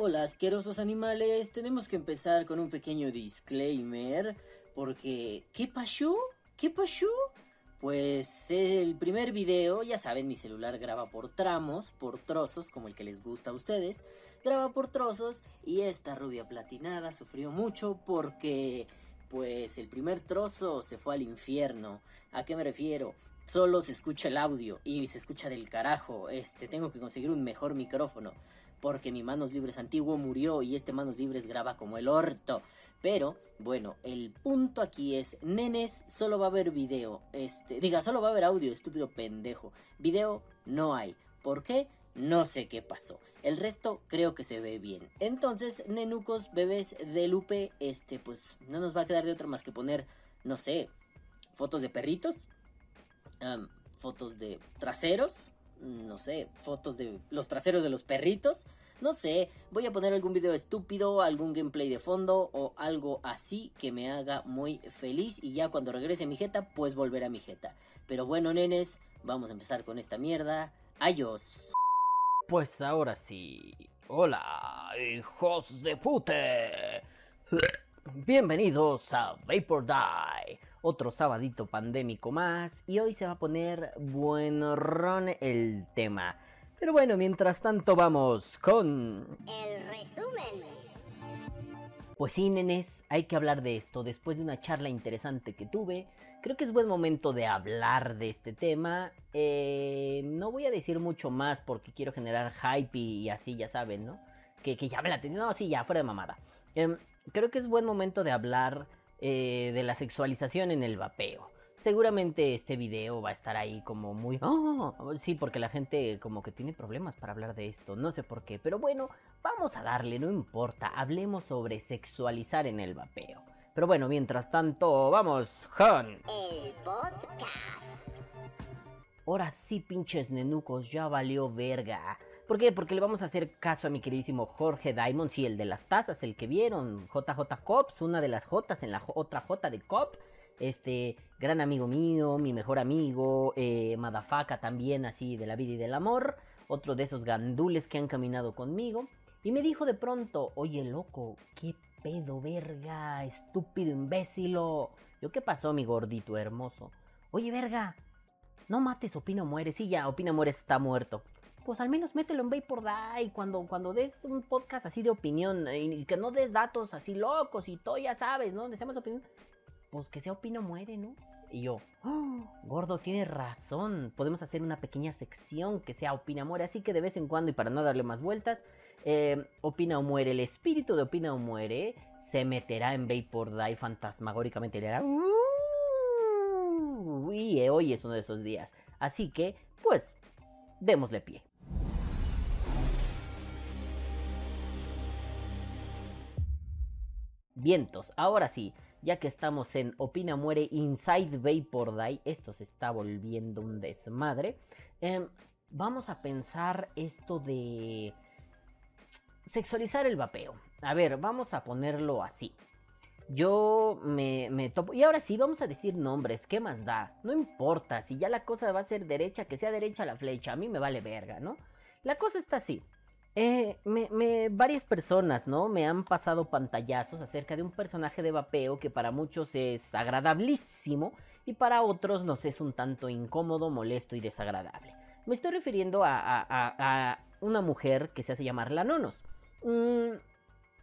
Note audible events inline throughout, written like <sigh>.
Hola asquerosos animales, tenemos que empezar con un pequeño disclaimer porque ¿qué pasó? ¿Qué pasó? Pues el primer video, ya saben, mi celular graba por tramos, por trozos, como el que les gusta a ustedes, graba por trozos y esta rubia platinada sufrió mucho porque pues el primer trozo se fue al infierno. ¿A qué me refiero? Solo se escucha el audio y se escucha del carajo. Este, tengo que conseguir un mejor micrófono porque mi Manos Libres antiguo murió y este Manos Libres graba como el orto. Pero, bueno, el punto aquí es, nenes, solo va a haber video. Este, diga, solo va a haber audio, estúpido pendejo. Video no hay. ¿Por qué? No sé qué pasó. El resto creo que se ve bien. Entonces, nenucos, bebés de Lupe, este, pues no nos va a quedar de otra más que poner, no sé, fotos de perritos, fotos de traseros, no sé, fotos de los traseros de los perritos. No sé, voy a poner algún video estúpido, algún gameplay de fondo o algo así que me haga muy feliz y ya cuando regrese mi jeta, pues volverá a mi jeta. Pero bueno, nenes, vamos a empezar con esta mierda. Adiós. Pues ahora sí. Hola, hijos de pute. Bienvenidos a Vapor Die, otro sabadito pandémico más y hoy se va a poner buenorrón el tema. Pero bueno, mientras tanto vamos con... El resumen. Pues sí, nenes, hay que hablar de esto. Después de una charla interesante que tuve, creo que es buen momento de hablar de este tema. Eh, no voy a decir mucho más porque quiero generar hype y, así, ya saben, ¿no? Que, que llame la atención. No, sí, ya, fuera de mamada. Em, creo que es buen momento de hablar eh, de la sexualización en el vapeo. Seguramente este video va a estar ahí como muy... Oh, sí, porque la gente como que tiene problemas para hablar de esto, no sé por qué, pero bueno, vamos a darle, no importa, hablemos sobre sexualizar en el vapeo. Pero bueno, mientras tanto, vamos con... El podcast. Ahora sí, pinches nenucos, ya valió verga. ¿Por qué? Porque le vamos a hacer caso a mi queridísimo Jorge Diamond, sí, el de las tazas, el que vieron, JJ Cops, una de las Jotas en la otra J de Cop. Este, gran amigo mío, mi mejor amigo, eh, también, así de la vida y del amor. Otro de esos gandules que han caminado conmigo. Y me dijo de pronto, oye loco, qué pedo, verga, estúpido imbécilo. Yo, ¿qué pasó, mi gordito hermoso? Oye, verga, no mates, Opina muere. Sí, ya, Opina muere está muerto pues al menos mételo en Vapor Die cuando, cuando des un podcast así de opinión y que no des datos así locos y todo, ya sabes, ¿no? Deseamos opinión. Pues que sea opino muere, ¿no? Y yo, oh, gordo, tiene razón. Podemos hacer una pequeña sección que sea opina muere. Así que de vez en cuando, y para no darle más vueltas, eh, opina o muere. El espíritu de opina o muere se meterá en Vapor Die fantasmagóricamente y le hará. y eh, hoy es uno de esos días. Así que, pues, démosle pie. Vientos, ahora sí, ya que estamos en Opina Muere Inside Vapor Die, esto se está volviendo un desmadre. Em, vamos a pensar esto de sexualizar el vapeo. A ver, vamos a ponerlo así. Yo me, me, topo. Y ahora sí, vamos a decir nombres. ¿Qué más da? No importa. Si ya la cosa va a ser derecha, que sea derecha la flecha. A mí me vale verga, ¿no? La cosa está así. Eh, varias personas, ¿no? Me han pasado pantallazos acerca de un personaje de vapeo que para muchos es agradabilísimo y para otros nos es un tanto incómodo, molesto y desagradable. Me estoy refiriendo a, una mujer que se hace llamar La Nonos. Mm,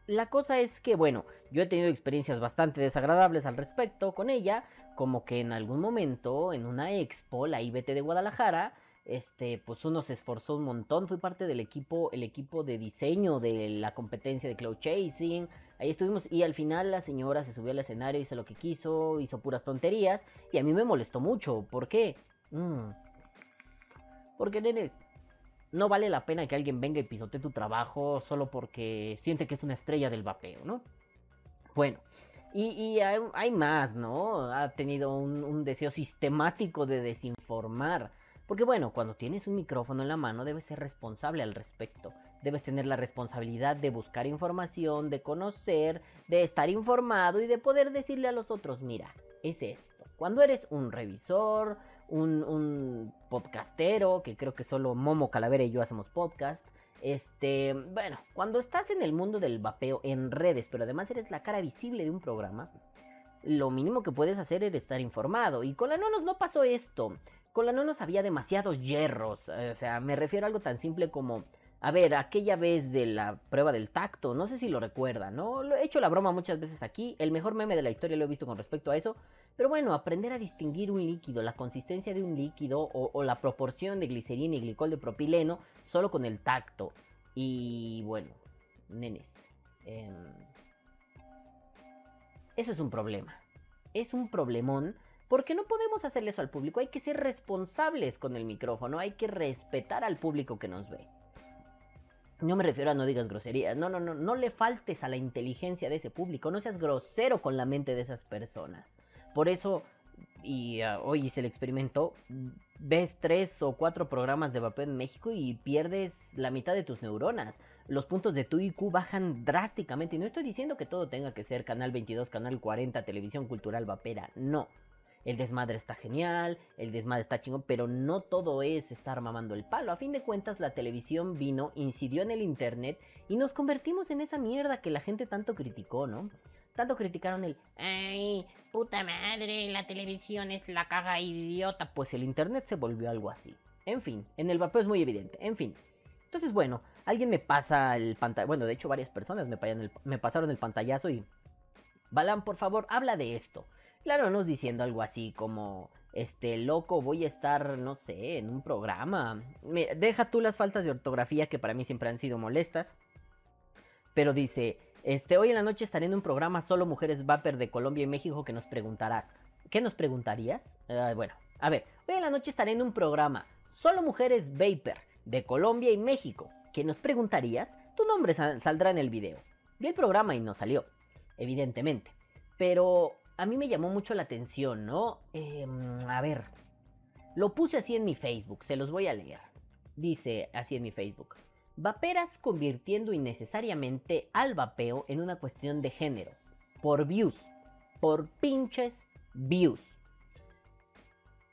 la cosa es que, bueno, yo he tenido experiencias bastante desagradables al respecto con ella, como que en algún momento, en una expo, la IBT de Guadalajara, este, pues uno se esforzó un montón, fui parte del equipo, el equipo de diseño de la competencia de Cloud Chasing, ahí estuvimos y al final la señora se subió al escenario, hizo lo que quiso, hizo puras tonterías y a mí me molestó mucho, ¿por qué? Mm. Porque nenes, no vale la pena que alguien venga y pisotee tu trabajo solo porque siente que es una estrella del vapeo, ¿no? Bueno, y, hay, más, ¿no? Ha tenido un deseo sistemático de desinformar porque bueno, cuando tienes un micrófono en la mano debes ser responsable al respecto. Debes tener la responsabilidad de buscar información, de conocer, de estar informado y de poder decirle a los otros, mira, es esto. Cuando eres un revisor, un, podcastero, que creo que solo Momo Calavera y yo hacemos podcast, Este, bueno, cuando estás en el mundo del vapeo en redes, pero además eres la cara visible de un programa, lo mínimo que puedes hacer es estar informado. Y con la nonos no pasó esto. Con la nonos había demasiados hierros. O sea, me refiero a algo tan simple como a ver, aquella vez de la prueba del tacto, no sé si lo recuerdan, ¿no? Lo he hecho la broma muchas veces aquí, el mejor meme de la historia lo he visto con respecto a eso, pero bueno, aprender a distinguir un líquido, la consistencia de un líquido o, la proporción de glicerina y glicol de propileno solo con el tacto. Y bueno, nenes, em, eso es un problema, es un problemón. Porque no podemos hacerle eso al público, hay que ser responsables con el micrófono, hay que respetar al público que nos ve. No me refiero a no digas groserías, no, no, no, no le faltes a la inteligencia de ese público, no seas grosero con la mente de esas personas. Por eso, y ah, hoy hice el experimento, ves tres o cuatro programas de vapeo en México y pierdes la mitad de tus neuronas. Los puntos de tu IQ bajan drásticamente. Y no estoy diciendo que todo tenga que ser Canal 22, Canal 40, Televisión Cultural Vapera, no el desmadre está genial, el desmadre está chingón, pero no todo es estar mamando el palo. A fin de cuentas, la televisión vino, incidió en el internet y nos convertimos en esa mierda que la gente tanto criticó, ¿no? Tanto criticaron el, ay, puta madre, la televisión es la caga idiota. Pues el internet se volvió algo así. En fin, en el vapeo es muy evidente. En fin. Entonces, bueno, alguien me pasa el pantallazo. Bueno, de hecho, varias personas me, me pasaron el pantallazo y. Balan, por favor, habla de esto. Claro, nos diciendo algo así como, este, loco, voy a estar, no sé, en un programa. deja tú las faltas de ortografía que para mí siempre han sido molestas. Pero dice, este, hoy en la noche estaré en un programa solo mujeres vapor de Colombia y México que nos preguntarás. ¿Qué nos preguntarías? Ah, bueno, a ver, hoy en la noche estaré en un programa solo mujeres vapor de Colombia y México. ¿Qué nos preguntarías? Tu nombre saldrá en el video. Vi el programa y no salió, evidentemente. Pero a mí me llamó mucho la atención, ¿no? Em, a ver, lo puse así en mi Facebook, se los voy a leer. Dice así en mi Facebook. Vaperas convirtiendo innecesariamente al vapeo en una cuestión de género. Por views. Por pinches views.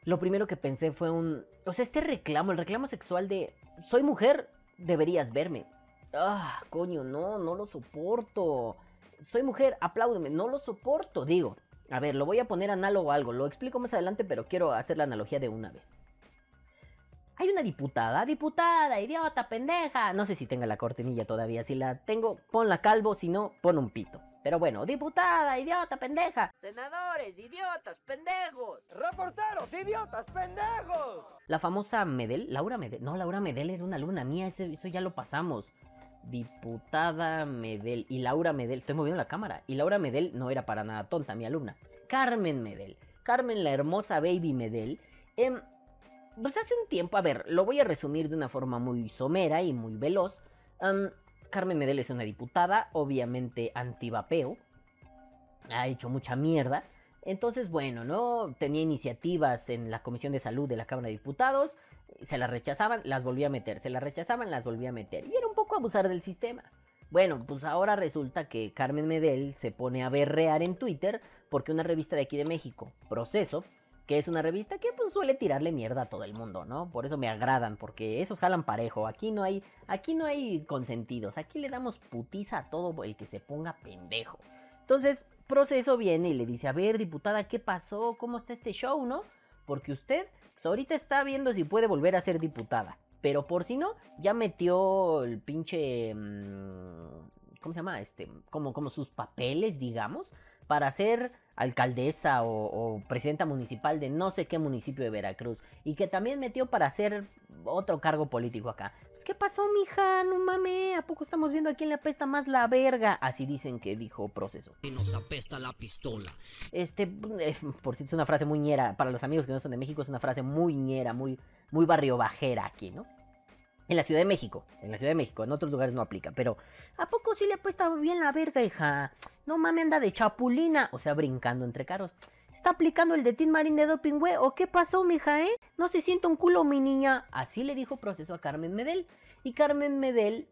Lo primero que pensé fue un... O sea, este reclamo, el reclamo sexual de... Soy mujer, deberías verme. Ah, coño, no, no lo soporto. Soy mujer, apláudeme, no lo soporto, digo. A ver, lo voy a poner análogo a algo, lo explico más adelante, pero quiero hacer la analogía de una vez. Hay una diputada, diputada, idiota, pendeja. No sé si tenga la cortinilla todavía. Si la tengo, ponla calvo, si no, pon un pito. Pero bueno, diputada, idiota, pendeja. Senadores, idiotas, pendejos. Reporteros, idiotas, pendejos. La famosa Medel, Laura Medel. No, Laura Medel era una alumna mía, eso ya lo pasamos. Diputada Medel y Laura Medel. Estoy moviendo la cámara. Y Laura Medel no era para nada tonta, mi alumna. Carmen Medel. Carmen, la hermosa baby Medel. Eh, pues hace un tiempo, a ver, lo voy a resumir de una forma muy somera y muy veloz. Carmen Medel es una diputada, obviamente antivapeo. Ha hecho mucha mierda. Entonces, bueno, ¿no? Tenía iniciativas en la Comisión de Salud de la Cámara de Diputados se las rechazaban, las volvía a meter, se las rechazaban, las volvía a meter. Y era un poco abusar del sistema. Bueno, pues ahora resulta que Carmen Medel se pone a berrear en Twitter porque una revista de aquí de México, Proceso, que es una revista que pues suele tirarle mierda a todo el mundo, ¿no? Por eso me agradan, porque esos jalan parejo. Aquí no hay, aquí no hay consentidos, aquí le damos putiza a todo el que se ponga pendejo. Entonces, Proceso viene y le dice, a ver, diputada, ¿qué pasó? ¿Cómo está este show, no? Porque usted pues, ahorita está viendo si puede volver a ser diputada. Pero por si no, ya metió el pinche... Mm, ¿Cómo se llama? Este, como, como sus papeles, digamos, para ser alcaldesa o, presidenta municipal de no sé qué municipio de Veracruz. Y que también metió para hacer otro cargo político acá. Pues, ¿qué pasó, mija? No mames, ¿a poco estamos viendo a quién le apesta más la verga? Así dicen que dijo proceso. Y nos apesta la pistola. Este, eh, por si es una frase muy ñera, para los amigos que no son de México, es una frase muy ñera, muy, muy barrio bajera aquí, ¿no? En la Ciudad de México, en la Ciudad de México, en otros lugares no aplica, pero ¿a poco sí le apesta bien la verga, hija? No mames, anda de chapulina, o sea, brincando entre carros. ¿Está aplicando el de Tin Marín de doping, güey? ¿O qué pasó, mija, eh? No se siente un culo, mi niña. Así le dijo proceso a Carmen Medel. Y Carmen Medel,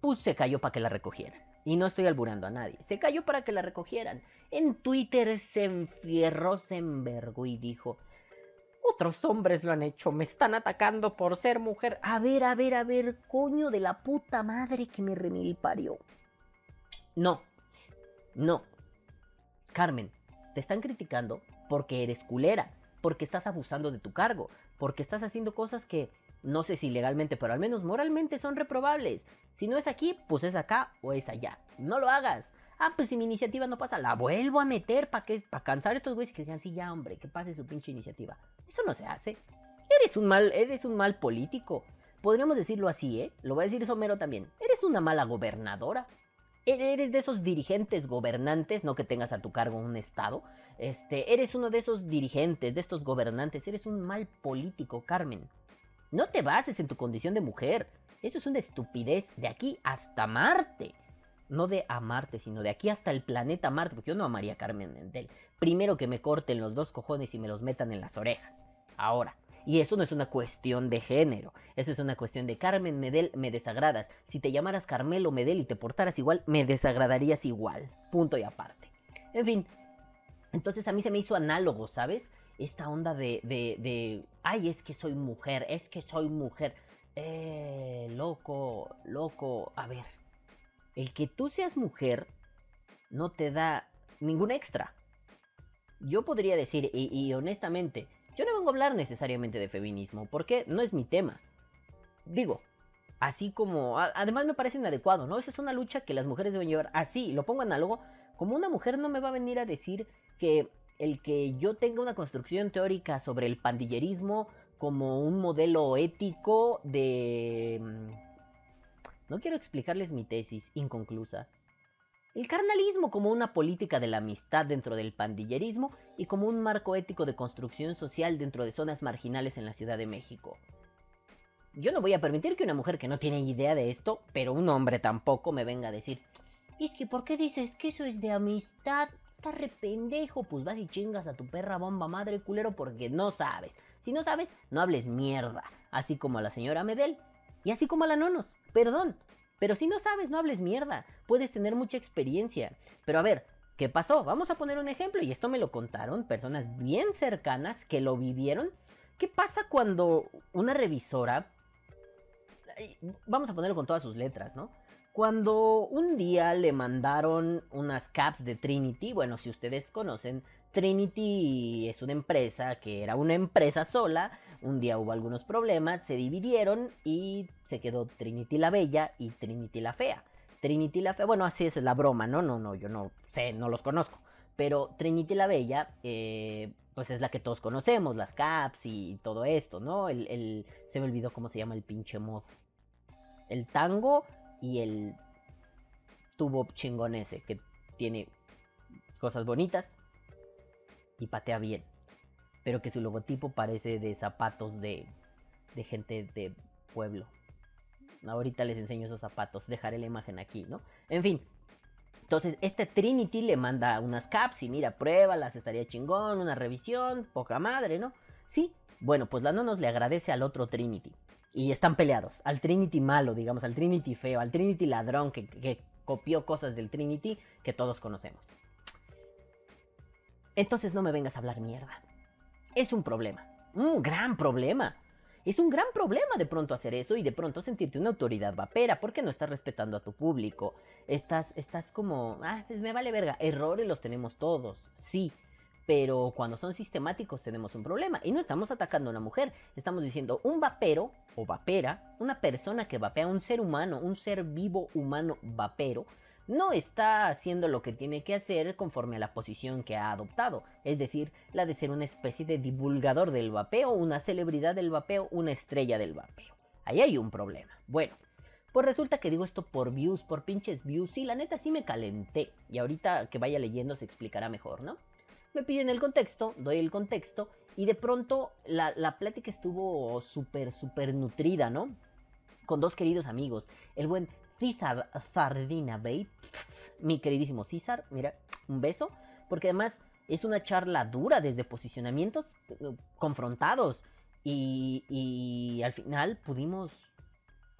pues se cayó para que la recogieran. Y no estoy alburando a nadie. Se cayó para que la recogieran. En Twitter se enfierró, se envergó y dijo: otros hombres lo han hecho. Me están atacando por ser mujer. A ver, a ver, a ver, coño de la puta madre que me remil parió. No, no. Carmen, te están criticando porque eres culera, porque estás abusando de tu cargo, porque estás haciendo cosas que no sé si legalmente, pero al menos moralmente son reprobables. Si no es aquí, pues es acá o es allá. No lo hagas. Ah, pues si mi iniciativa no pasa, la vuelvo a meter para que para cansar a estos güeyes que digan, sí, ya, hombre, que pase su pinche iniciativa. Eso no se hace. Eres un mal, eres un mal político. Podríamos decirlo así, ¿eh? Lo va a decir Somero también. Eres una mala gobernadora. Eres de esos dirigentes gobernantes, no que tengas a tu cargo un estado. Este, eres uno de esos dirigentes, de estos gobernantes. Eres un mal político, Carmen. No te bases en tu condición de mujer. Eso es una estupidez de aquí hasta Marte. No de a Marte, sino de aquí hasta el planeta Marte, porque yo no amaría a Carmen Mendel. Primero que me corten los dos cojones y me los metan en las orejas. Ahora. Y eso no es una cuestión de género. Eso es una cuestión de Carmen Medel, me desagradas. Si te llamaras Carmelo Medel y te portaras igual, me desagradarías igual. Punto y aparte. En fin. Entonces a mí se me hizo análogo, ¿sabes? esta onda de, de, ay, es que soy mujer, es que soy mujer. Eh, loco, loco, a ver, el que tú seas mujer no te da ningún extra. Yo podría decir, y, honestamente, yo no vengo a hablar necesariamente de feminismo, porque no es mi tema. Digo, así como, además me parece inadecuado, ¿no? Esa es una lucha que las mujeres deben llevar así, lo pongo análogo, como una mujer no me va a venir a decir que el que yo tenga una construcción teórica sobre el pandillerismo como un modelo ético de... Mm, no quiero explicarles mi tesis inconclusa. El carnalismo como una política de la amistad dentro del pandillerismo y como un marco ético de construcción social dentro de zonas marginales en la Ciudad de México. Yo no voy a permitir que una mujer que no tiene idea de esto, pero un hombre tampoco, me venga a decir, es que ¿por qué dices que eso es de amistad? Estás re pendejo, pues vas y chingas a tu perra bomba madre culero porque no sabes. Si no sabes, no hables mierda. Así como a la señora Medel. Y así como a la Nonos. Perdón. Pero si no sabes, no hables mierda. Puedes tener mucha experiencia. Pero a ver, ¿qué pasó? Vamos a poner un ejemplo. Y esto me lo contaron personas bien cercanas que lo vivieron. ¿Qué pasa cuando una revisora... Vamos a ponerlo con todas sus letras, ¿no? Cuando un día le mandaron unas caps de Trinity, bueno, si ustedes conocen, Trinity es una empresa que era una empresa sola, un día hubo algunos problemas, se dividieron y se quedó Trinity la Bella y Trinity la Fea. Trinity la Fea, bueno, así es la broma, ¿no? No, no, yo no sé, no los conozco. Pero Trinity la Bella, eh, pues es la que todos conocemos, las caps y todo esto, ¿no? El, el, se me olvidó cómo se llama el pinche mod. El tango y el tubo chingón ese que tiene cosas bonitas y patea bien. Pero que su logotipo parece de zapatos de, de gente de pueblo. Ahorita les enseño esos zapatos, dejaré la imagen aquí, ¿no? En fin. Entonces, este Trinity le manda unas caps y mira, pruébalas, estaría chingón, una revisión, poca madre, ¿no? Sí. Bueno, pues la no nos le agradece al otro Trinity y están peleados. Al Trinity malo, digamos, al Trinity feo, al Trinity ladrón que, copió cosas del Trinity que todos conocemos. Entonces no me vengas a hablar mierda. Es un problema, un gran problema. Es un gran problema de pronto hacer eso y de pronto sentirte una autoridad vapera porque no estás respetando a tu público. Estás, estás como, ah, pues me vale verga. Errores los tenemos todos, sí. Pero cuando son sistemáticos tenemos un problema. Y no estamos atacando a una mujer. Estamos diciendo un vapero o vapera, una persona que vapea, un ser humano, un ser vivo humano vapero, no está haciendo lo que tiene que hacer conforme a la posición que ha adoptado, es decir, la de ser una especie de divulgador del vapeo, una celebridad del vapeo, una estrella del vapeo. Ahí hay un problema. Bueno, pues resulta que digo esto por views, por pinches views, y la neta sí me calenté, y ahorita que vaya leyendo se explicará mejor, ¿no? me piden el contexto, doy el contexto y de pronto la, plática estuvo súper, súper nutrida, ¿no? Con dos queridos amigos, el buen César Sardina Bay, mi queridísimo César, mira, un beso, porque además es una charla dura desde posicionamientos confrontados y, al final pudimos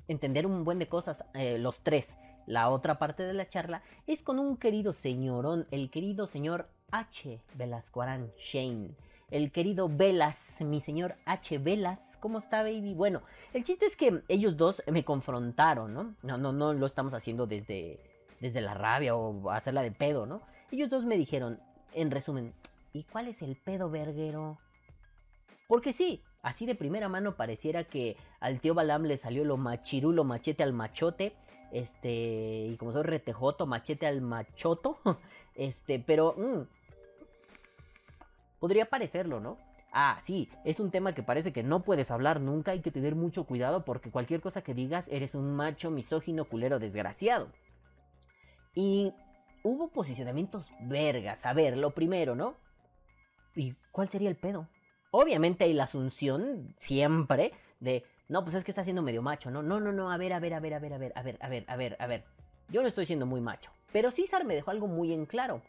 entender un buen de cosas eh, los tres. La otra parte de la charla es con un querido señorón, el querido señor H. Velasco Shane. el querido Velas, mi señor H. Velas. ¿Cómo está, baby? Bueno, el chiste es que ellos dos me confrontaron, ¿no? No, no, no lo estamos haciendo desde, desde la rabia o hacerla de pedo, ¿no? Ellos dos me dijeron, en resumen, ¿y cuál es el pedo verguero? Porque sí, así de primera mano pareciera que al tío Balam le salió lo machirulo machete al machote. Este, y como soy retejoto, machete al machoto. <laughs> Este, pero... mm, podría parecerlo, ¿no? Ah, sí, es un tema que parece que no puedes hablar nunca, hay que tener mucho cuidado porque cualquier cosa que digas eres un macho misógino culero desgraciado. Y hubo posicionamientos vergas. A ver, lo primero, ¿no? ¿Y cuál sería el pedo? Obviamente hay la asunción, siempre, de, no, pues es que está siendo medio macho, ¿no? No, no, no, a ver, a ver, a ver, a ver, a ver, a ver, a ver, a ver, a ver. Yo no estoy siendo muy macho. Pero César me dejó algo muy en claro.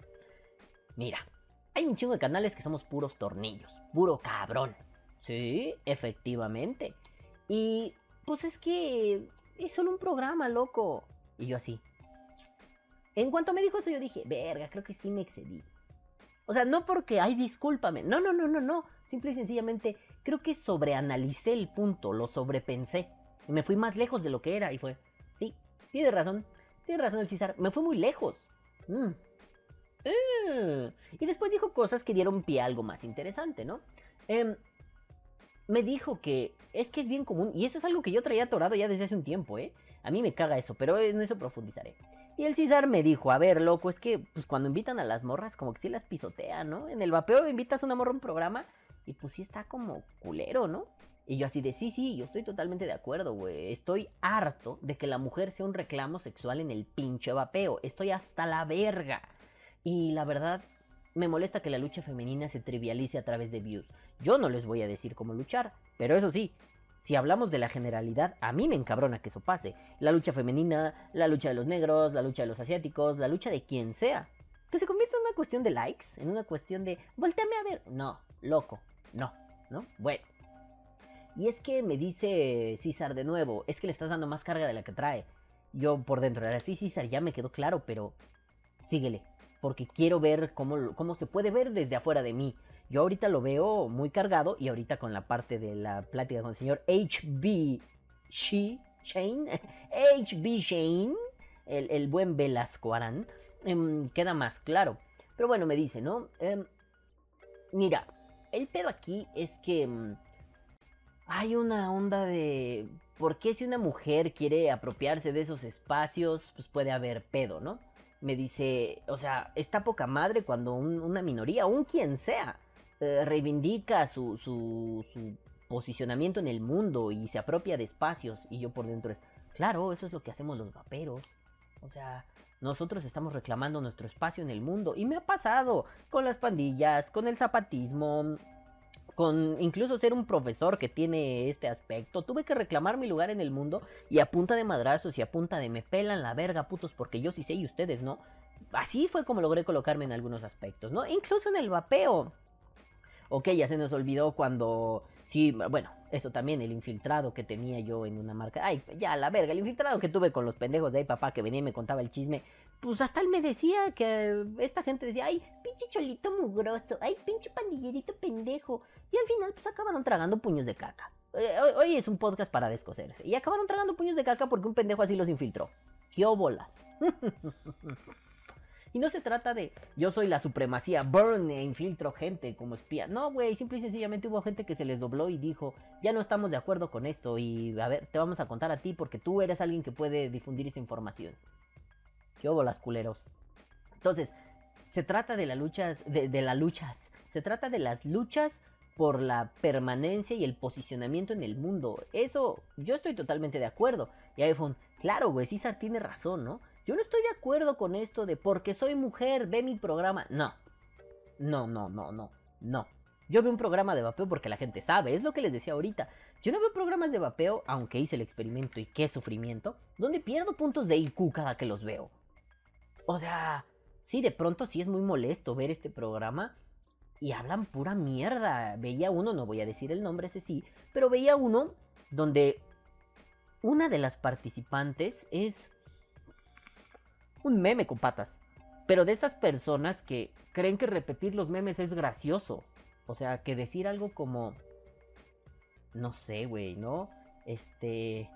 Mira, hay un chingo de canales que somos puros tornillos, puro cabrón. Sí, efectivamente. Y pues es que es solo un programa, loco. Y yo así. En cuanto me dijo eso, yo dije, verga, creo que sí me excedí. O sea, no porque, ay, discúlpame. No, no, no, no, no. Simple y sencillamente, creo que sobreanalicé el punto, lo sobrepensé. Y me fui más lejos de lo que era y fue, sí, tiene razón. Tiene razón el César, me fui muy lejos. Mm. Ah. Y después dijo cosas que dieron pie a algo más interesante, ¿no? Em, me dijo que es que es bien común, y eso es algo que yo traía atorado ya desde hace un tiempo, ¿eh? A mí me caga eso, pero en eso profundizaré. Y el César me dijo, a ver, loco, es que pues cuando invitan a las morras como que sí las pisotean, ¿no? En el vapeo invitas a una morra a un programa y pues sí está como culero, ¿no? Y yo así de, sí, sí, yo estoy totalmente de acuerdo, güey. Estoy harto de que la mujer sea un reclamo sexual en el pinche vapeo. Estoy hasta la verga. Y la verdad, me molesta que la lucha femenina se trivialice a través de views. Yo no les voy a decir cómo luchar, pero eso sí, si hablamos de la generalidad, a mí me encabrona que eso pase. La lucha femenina, la lucha de los negros, la lucha de los asiáticos, la lucha de quien sea. Que se convierta en una cuestión de likes, en una cuestión de, volteame a ver. No, loco, no, ¿no? Bueno. Y es que me dice César de nuevo, es que le estás dando más carga de la que trae. Yo por dentro era así, César, ya me quedó claro, pero síguele. Porque quiero ver cómo, cómo se puede ver desde afuera de mí. Yo ahorita lo veo muy cargado y ahorita con la parte de la plática con el señor HB Shane, <laughs> HB Shane, el, el buen Velasco Arán, em, queda más claro. Pero bueno, me dice, ¿no? Em, mira, el pedo aquí es que em, hay una onda de... ¿Por qué si una mujer quiere apropiarse de esos espacios, pues puede haber pedo, ¿no? Me dice, o sea, está poca madre cuando un- una minoría, un quien sea, eh, reivindica su, su, su posicionamiento en el mundo y se apropia de espacios. Y yo por dentro es, claro, eso es lo que hacemos los vaperos. O sea, nosotros estamos reclamando nuestro espacio en el mundo. Y me ha pasado con las pandillas, con el zapatismo, con incluso ser un profesor que tiene este aspecto. Tuve que reclamar mi lugar en el mundo y a punta de madrazos y a punta de me pelan la verga, putos, porque yo sí sé y ustedes no. Así fue como logré colocarme en algunos aspectos, ¿no? Incluso en el vapeo. Ok, ya se nos olvidó cuando... Sí, bueno, eso también, el infiltrado que tenía yo en una marca. Ay, ya, la verga, el infiltrado que tuve con los pendejos de ahí, papá, que venía y me contaba el chisme. Pues hasta él me decía que esta gente decía, ay, pinche cholito mugroso, ay, pinche pandillerito pendejo. Y al final, pues acabaron tragando puños de caca. Eh, hoy, es un podcast para descoserse. Y acabaron tragando puños de caca porque un pendejo así los infiltró. ¡Qué bolas! <laughs> Y no se trata de yo soy la supremacía, burn e infiltro gente como espía. No, güey, simple y sencillamente hubo gente que se les dobló y dijo, ya no estamos de acuerdo con esto y a ver, te vamos a contar a ti porque tú eres alguien que puede difundir esa información. ¿Qué hubo las culeros? Entonces, se trata de las luchas, de, de las luchas, se trata de las luchas por la permanencia y el posicionamiento en el mundo. Eso, yo estoy totalmente de acuerdo. Y iPhone, claro, güey, César tiene razón, ¿no? Yo no estoy de acuerdo con esto de porque soy mujer, ve mi programa. No. No, no, no, no, no. Yo veo un programa de vapeo porque la gente sabe, es lo que les decía ahorita. Yo no veo programas de vapeo, aunque hice el experimento y qué sufrimiento, donde pierdo puntos de IQ cada que los veo. O sea, sí, de pronto sí es muy molesto ver este programa y hablan pura mierda. Veía uno, no voy a decir el nombre, ese sí, pero veía uno donde una de las participantes es un meme con patas. Pero de estas personas que creen que repetir los memes es gracioso. O sea, que decir algo como... No sé, güey, ¿no? Este...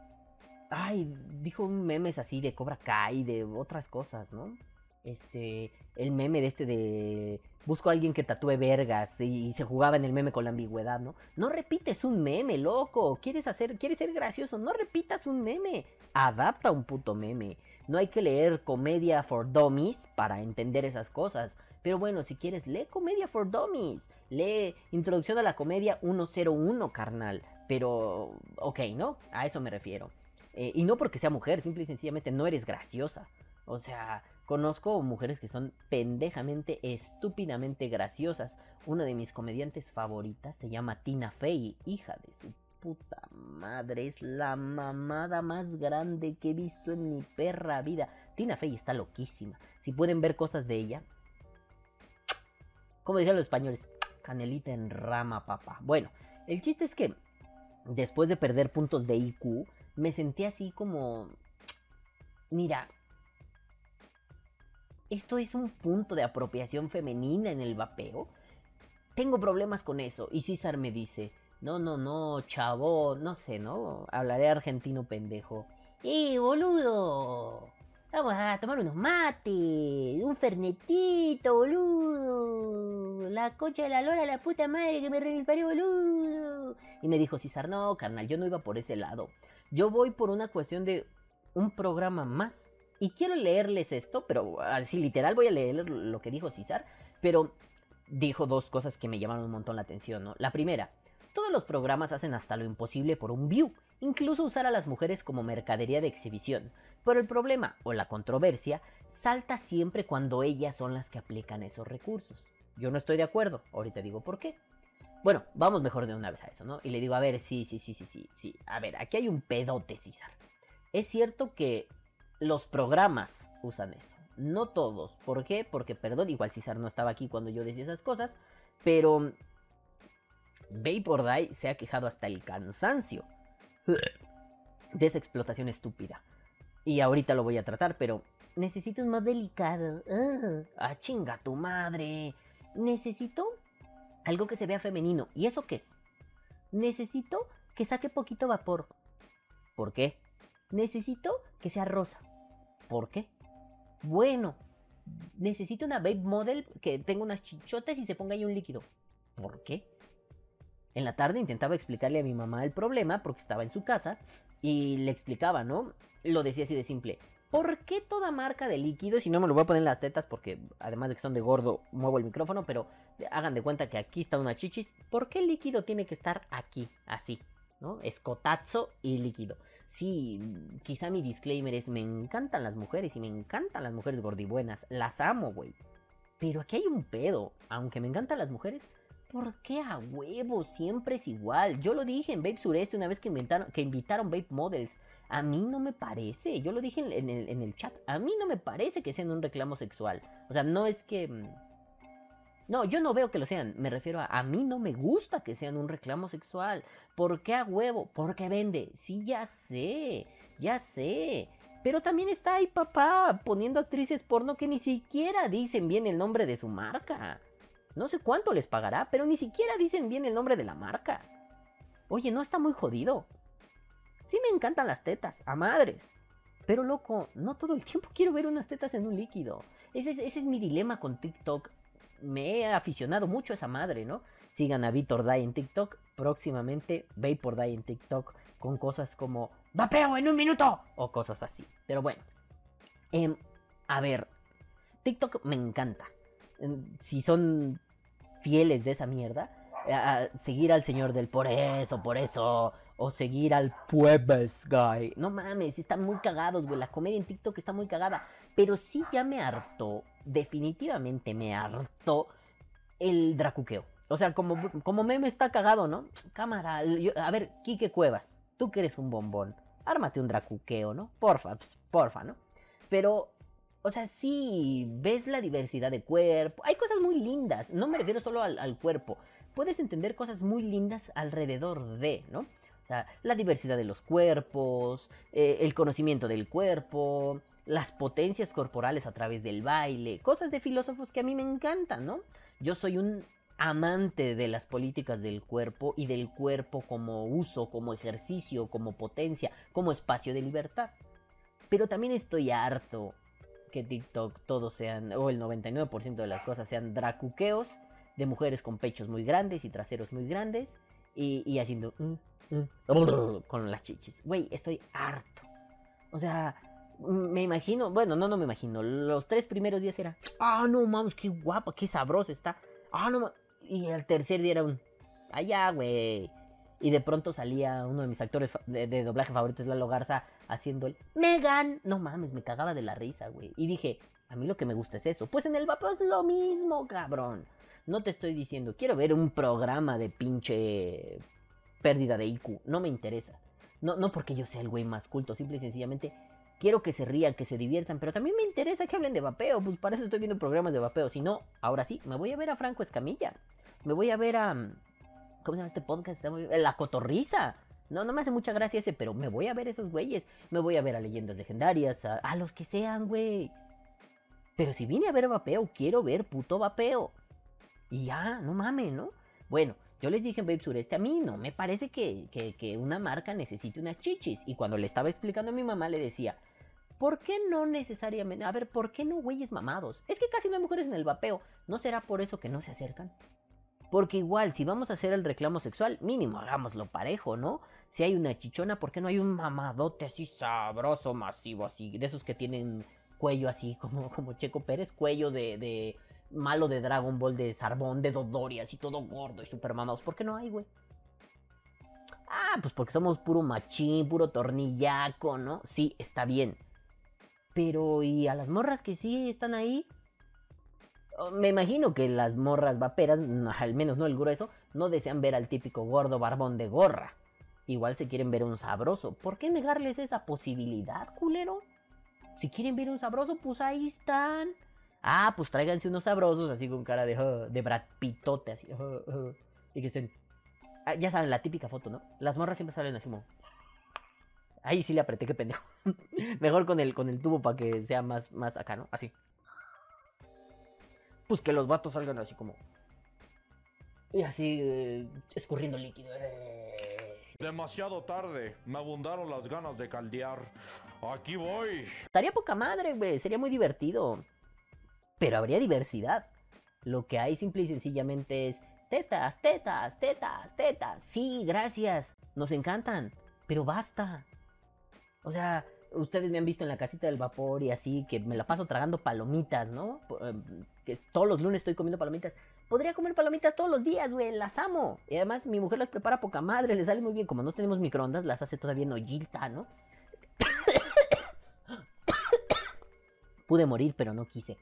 Ay, dijo memes así de Cobra Kai, de otras cosas, ¿no? Este, el meme de este de busco a alguien que tatúe vergas y, se jugaba en el meme con la ambigüedad, ¿no? No repites un meme, loco. ¿Quieres hacer, quieres ser gracioso? No repitas un meme. Adapta un puto meme. No hay que leer comedia for dummies para entender esas cosas. Pero bueno, si quieres, lee comedia for dummies. Lee Introducción a la Comedia 101, carnal. Pero, ok, ¿no? A eso me refiero. Eh, y no porque sea mujer, simple y sencillamente no eres graciosa. O sea, conozco mujeres que son pendejamente, estúpidamente graciosas. Una de mis comediantes favoritas se llama Tina Fey, hija de su puta madre. Es la mamada más grande que he visto en mi perra vida. Tina Fey está loquísima. Si pueden ver cosas de ella. Como decían los españoles, canelita en rama, papá. Bueno, el chiste es que después de perder puntos de IQ, me sentí así como... Mira, esto es un punto de apropiación femenina en el vapeo. Tengo problemas con eso. Y César me dice, no, no, no, chavo, no sé, ¿no? Hablaré argentino pendejo. ¡Eh, boludo! Vamos a tomar unos mates, un fernetito, boludo. La cocha de la lora, la puta madre que me parió, boludo. Y me dijo César, no, carnal, yo no iba por ese lado. Yo voy por una cuestión de un programa más. Y quiero leerles esto, pero así literal voy a leer lo que dijo César. Pero dijo dos cosas que me llamaron un montón la atención, ¿no? La primera, todos los programas hacen hasta lo imposible por un view, incluso usar a las mujeres como mercadería de exhibición. Pero el problema, o la controversia, salta siempre cuando ellas son las que aplican esos recursos. Yo no estoy de acuerdo, ahorita digo por qué. Bueno, vamos mejor de una vez a eso, ¿no? Y le digo, a ver, sí, sí, sí, sí, sí, sí. A ver, aquí hay un pedote, César. Es cierto que los programas usan eso. No todos. ¿Por qué? Porque, perdón, igual César no estaba aquí cuando yo decía esas cosas. Pero Vapor Die se ha quejado hasta el cansancio de esa explotación estúpida. Y ahorita lo voy a tratar, pero necesito un más delicado. ah, chinga tu madre. Necesito algo que se vea femenino. ¿Y eso qué es? Necesito que saque poquito vapor. ¿Por qué? Necesito que sea rosa. ¿Por qué? Bueno, necesito una babe model que tenga unas chichotes y se ponga ahí un líquido. ¿Por qué? En la tarde intentaba explicarle a mi mamá el problema porque estaba en su casa y le explicaba, ¿no? Lo decía así de simple. ¿Por qué toda marca de líquidos? Y no me lo voy a poner en las tetas porque además de que son de gordo, muevo el micrófono, pero hagan de cuenta que aquí está una chichis. ¿Por qué el líquido tiene que estar aquí, así? ¿No? Escotazo y líquido. Sí, quizá mi disclaimer es, me encantan las mujeres y me encantan las mujeres gordibuenas. Las amo, güey. Pero aquí hay un pedo. Aunque me encantan las mujeres, ¿por qué a huevo siempre es igual? Yo lo dije en Babe Sureste una vez que, invitaron Babe Models. A mí no me parece, yo lo dije en, el, chat, a mí no me parece que sean un reclamo sexual. O sea, no es que... Mm, no, yo no veo que lo sean, me refiero a a mí no me gusta que sean un reclamo sexual. ¿Por qué a huevo? Porque vende. Sí, ya sé, ya sé. Pero también está ahí papá poniendo actrices porno que ni siquiera dicen bien el nombre de su marca. No sé cuánto les pagará, pero ni siquiera dicen bien el nombre de la marca. Oye, ¿no está muy jodido? Sí me encantan las tetas, a madres. Pero loco, no todo el tiempo quiero ver unas tetas en un líquido. Ese es, mi dilema con TikTok. Me he aficionado mucho a esa madre, ¿no? Sigan a Vitor Dai en TikTok. Próximamente Vapor Dai en TikTok. Con cosas como ¡Vapeo en un minuto! O cosas así. Pero bueno. Em, a ver. TikTok me encanta. Em, si son fieles de esa mierda. seguir al señor del por eso, por eso o seguir al Puebes Guy. No mames, están muy cagados, güey. La comedia en TikTok está muy cagada. Pero sí ya me hartó, definitivamente me hartó el dracuqueo. O sea, como, como meme está cagado, ¿no? Cámara, a ver, Quique Cuevas, tú que eres un bombón, ármate un dracuqueo, ¿no? Porfa, pues, porfa, ¿no? Pero, o sea, sí, ves la diversidad de cuerpo. Hay cosas muy lindas, no me refiero solo al, al cuerpo. Puedes entender cosas muy lindas alrededor de, ¿no? O sea, la diversidad de los cuerpos, eh, el conocimiento del cuerpo, las potencias corporales a través del baile, cosas de filósofos que a mí me encantan, ¿no? Yo soy un amante de las políticas del cuerpo y del cuerpo como uso, como ejercicio, como potencia, como espacio de libertad. Pero también estoy harto que TikTok todos sean, o el 99% de las cosas sean dracuqueos de mujeres con pechos muy grandes y traseros muy grandes y, haciendo con las chichis. Güey, estoy harto. O sea, me imagino, bueno, no, no me imagino. Los tres primeros días era, ah, no mames, qué guapa, qué sabrosa está. Ah, no mames. Y el tercer día era un, allá, güey. Y de pronto salía uno de mis actores de, doblaje favoritos, Lalo Garza, haciendo el Megan. No mames, me cagaba de la risa, güey. Y dije, a mí lo que me gusta es eso. Pues en el vapeo es lo mismo, cabrón. No te estoy diciendo, quiero ver un programa de pinche pérdida de IQ. No me interesa. No, no porque yo sea el güey más culto, simple y sencillamente quiero que se rían, que se diviertan, pero también me interesa que hablen de vapeo, pues para eso estoy viendo programas de vapeo. Si no, ahora sí, me voy a ver a Franco Escamilla, me voy a ver a... ¿Cómo se llama este podcast? La Cotorriza. No, no me hace mucha gracia ese, pero me voy a ver esos güeyes. Me voy a ver a leyendas legendarias, a, los que sean, güey. Pero si vine a ver vapeo, quiero ver puto vapeo. Y ya, no mames, ¿no? Bueno, yo les dije en Babe Sureste, a mí no me parece que, que, una marca necesite unas chichis. Y cuando le estaba explicando a mi mamá, le decía, ¿Por qué no necesariamente? A ver, ¿por qué no güeyes mamados? Es que casi no hay mujeres en el vapeo. ¿No será por eso que no se acercan? Porque igual, si vamos a hacer el reclamo sexual, mínimo hagámoslo parejo, ¿no? Si hay una chichona, ¿por qué no hay un mamadote así sabroso, masivo, así? De esos que tienen cuello así, como, como Checo Pérez, cuello de malo de Dragon Ball, de Sarbón, de Dodori, así todo gordo y super mamados. ¿Por qué no hay, güey? Ah, pues porque somos puro machín, puro tornillaco, ¿no? Sí, está bien. Pero, ¿y a las morras que sí están ahí? Oh, me imagino que las morras vaperas, al menos no el grueso, no desean ver al típico gordo barbón de gorra. Igual se quieren ver un sabroso. ¿Por qué negarles esa posibilidad, culero? Si quieren ver un sabroso, pues ahí están. Ah, pues tráiganse unos sabrosos así con cara de, oh, de Brad Pitote, así. Oh, oh, y que estén. Ah, ya saben, la típica foto, ¿no? Las morras siempre salen así como. Ahí sí le apreté, qué pendejo. <laughs> Mejor con el, con el tubo para que sea más, más acá, ¿no? Así. Pues que los vatos salgan así como. Y así, eh, escurriendo líquido. Eh. Demasiado tarde. Me abundaron las ganas de caldear. Aquí voy. Estaría poca madre, güey. Sería muy divertido. Pero habría diversidad. Lo que hay simple y sencillamente es tetas, tetas, tetas, tetas. Sí, gracias. Nos encantan. Pero basta. O sea, ustedes me han visto en la casita del vapor y así, que me la paso tragando palomitas, ¿no? Em, que todos los lunes estoy comiendo palomitas. Podría comer palomitas todos los días, güey, las amo. Y además mi mujer las prepara poca madre, le sale muy bien. Como no tenemos microondas, las hace todavía en ollita, ¿no? <coughs> Pude morir, pero no quise.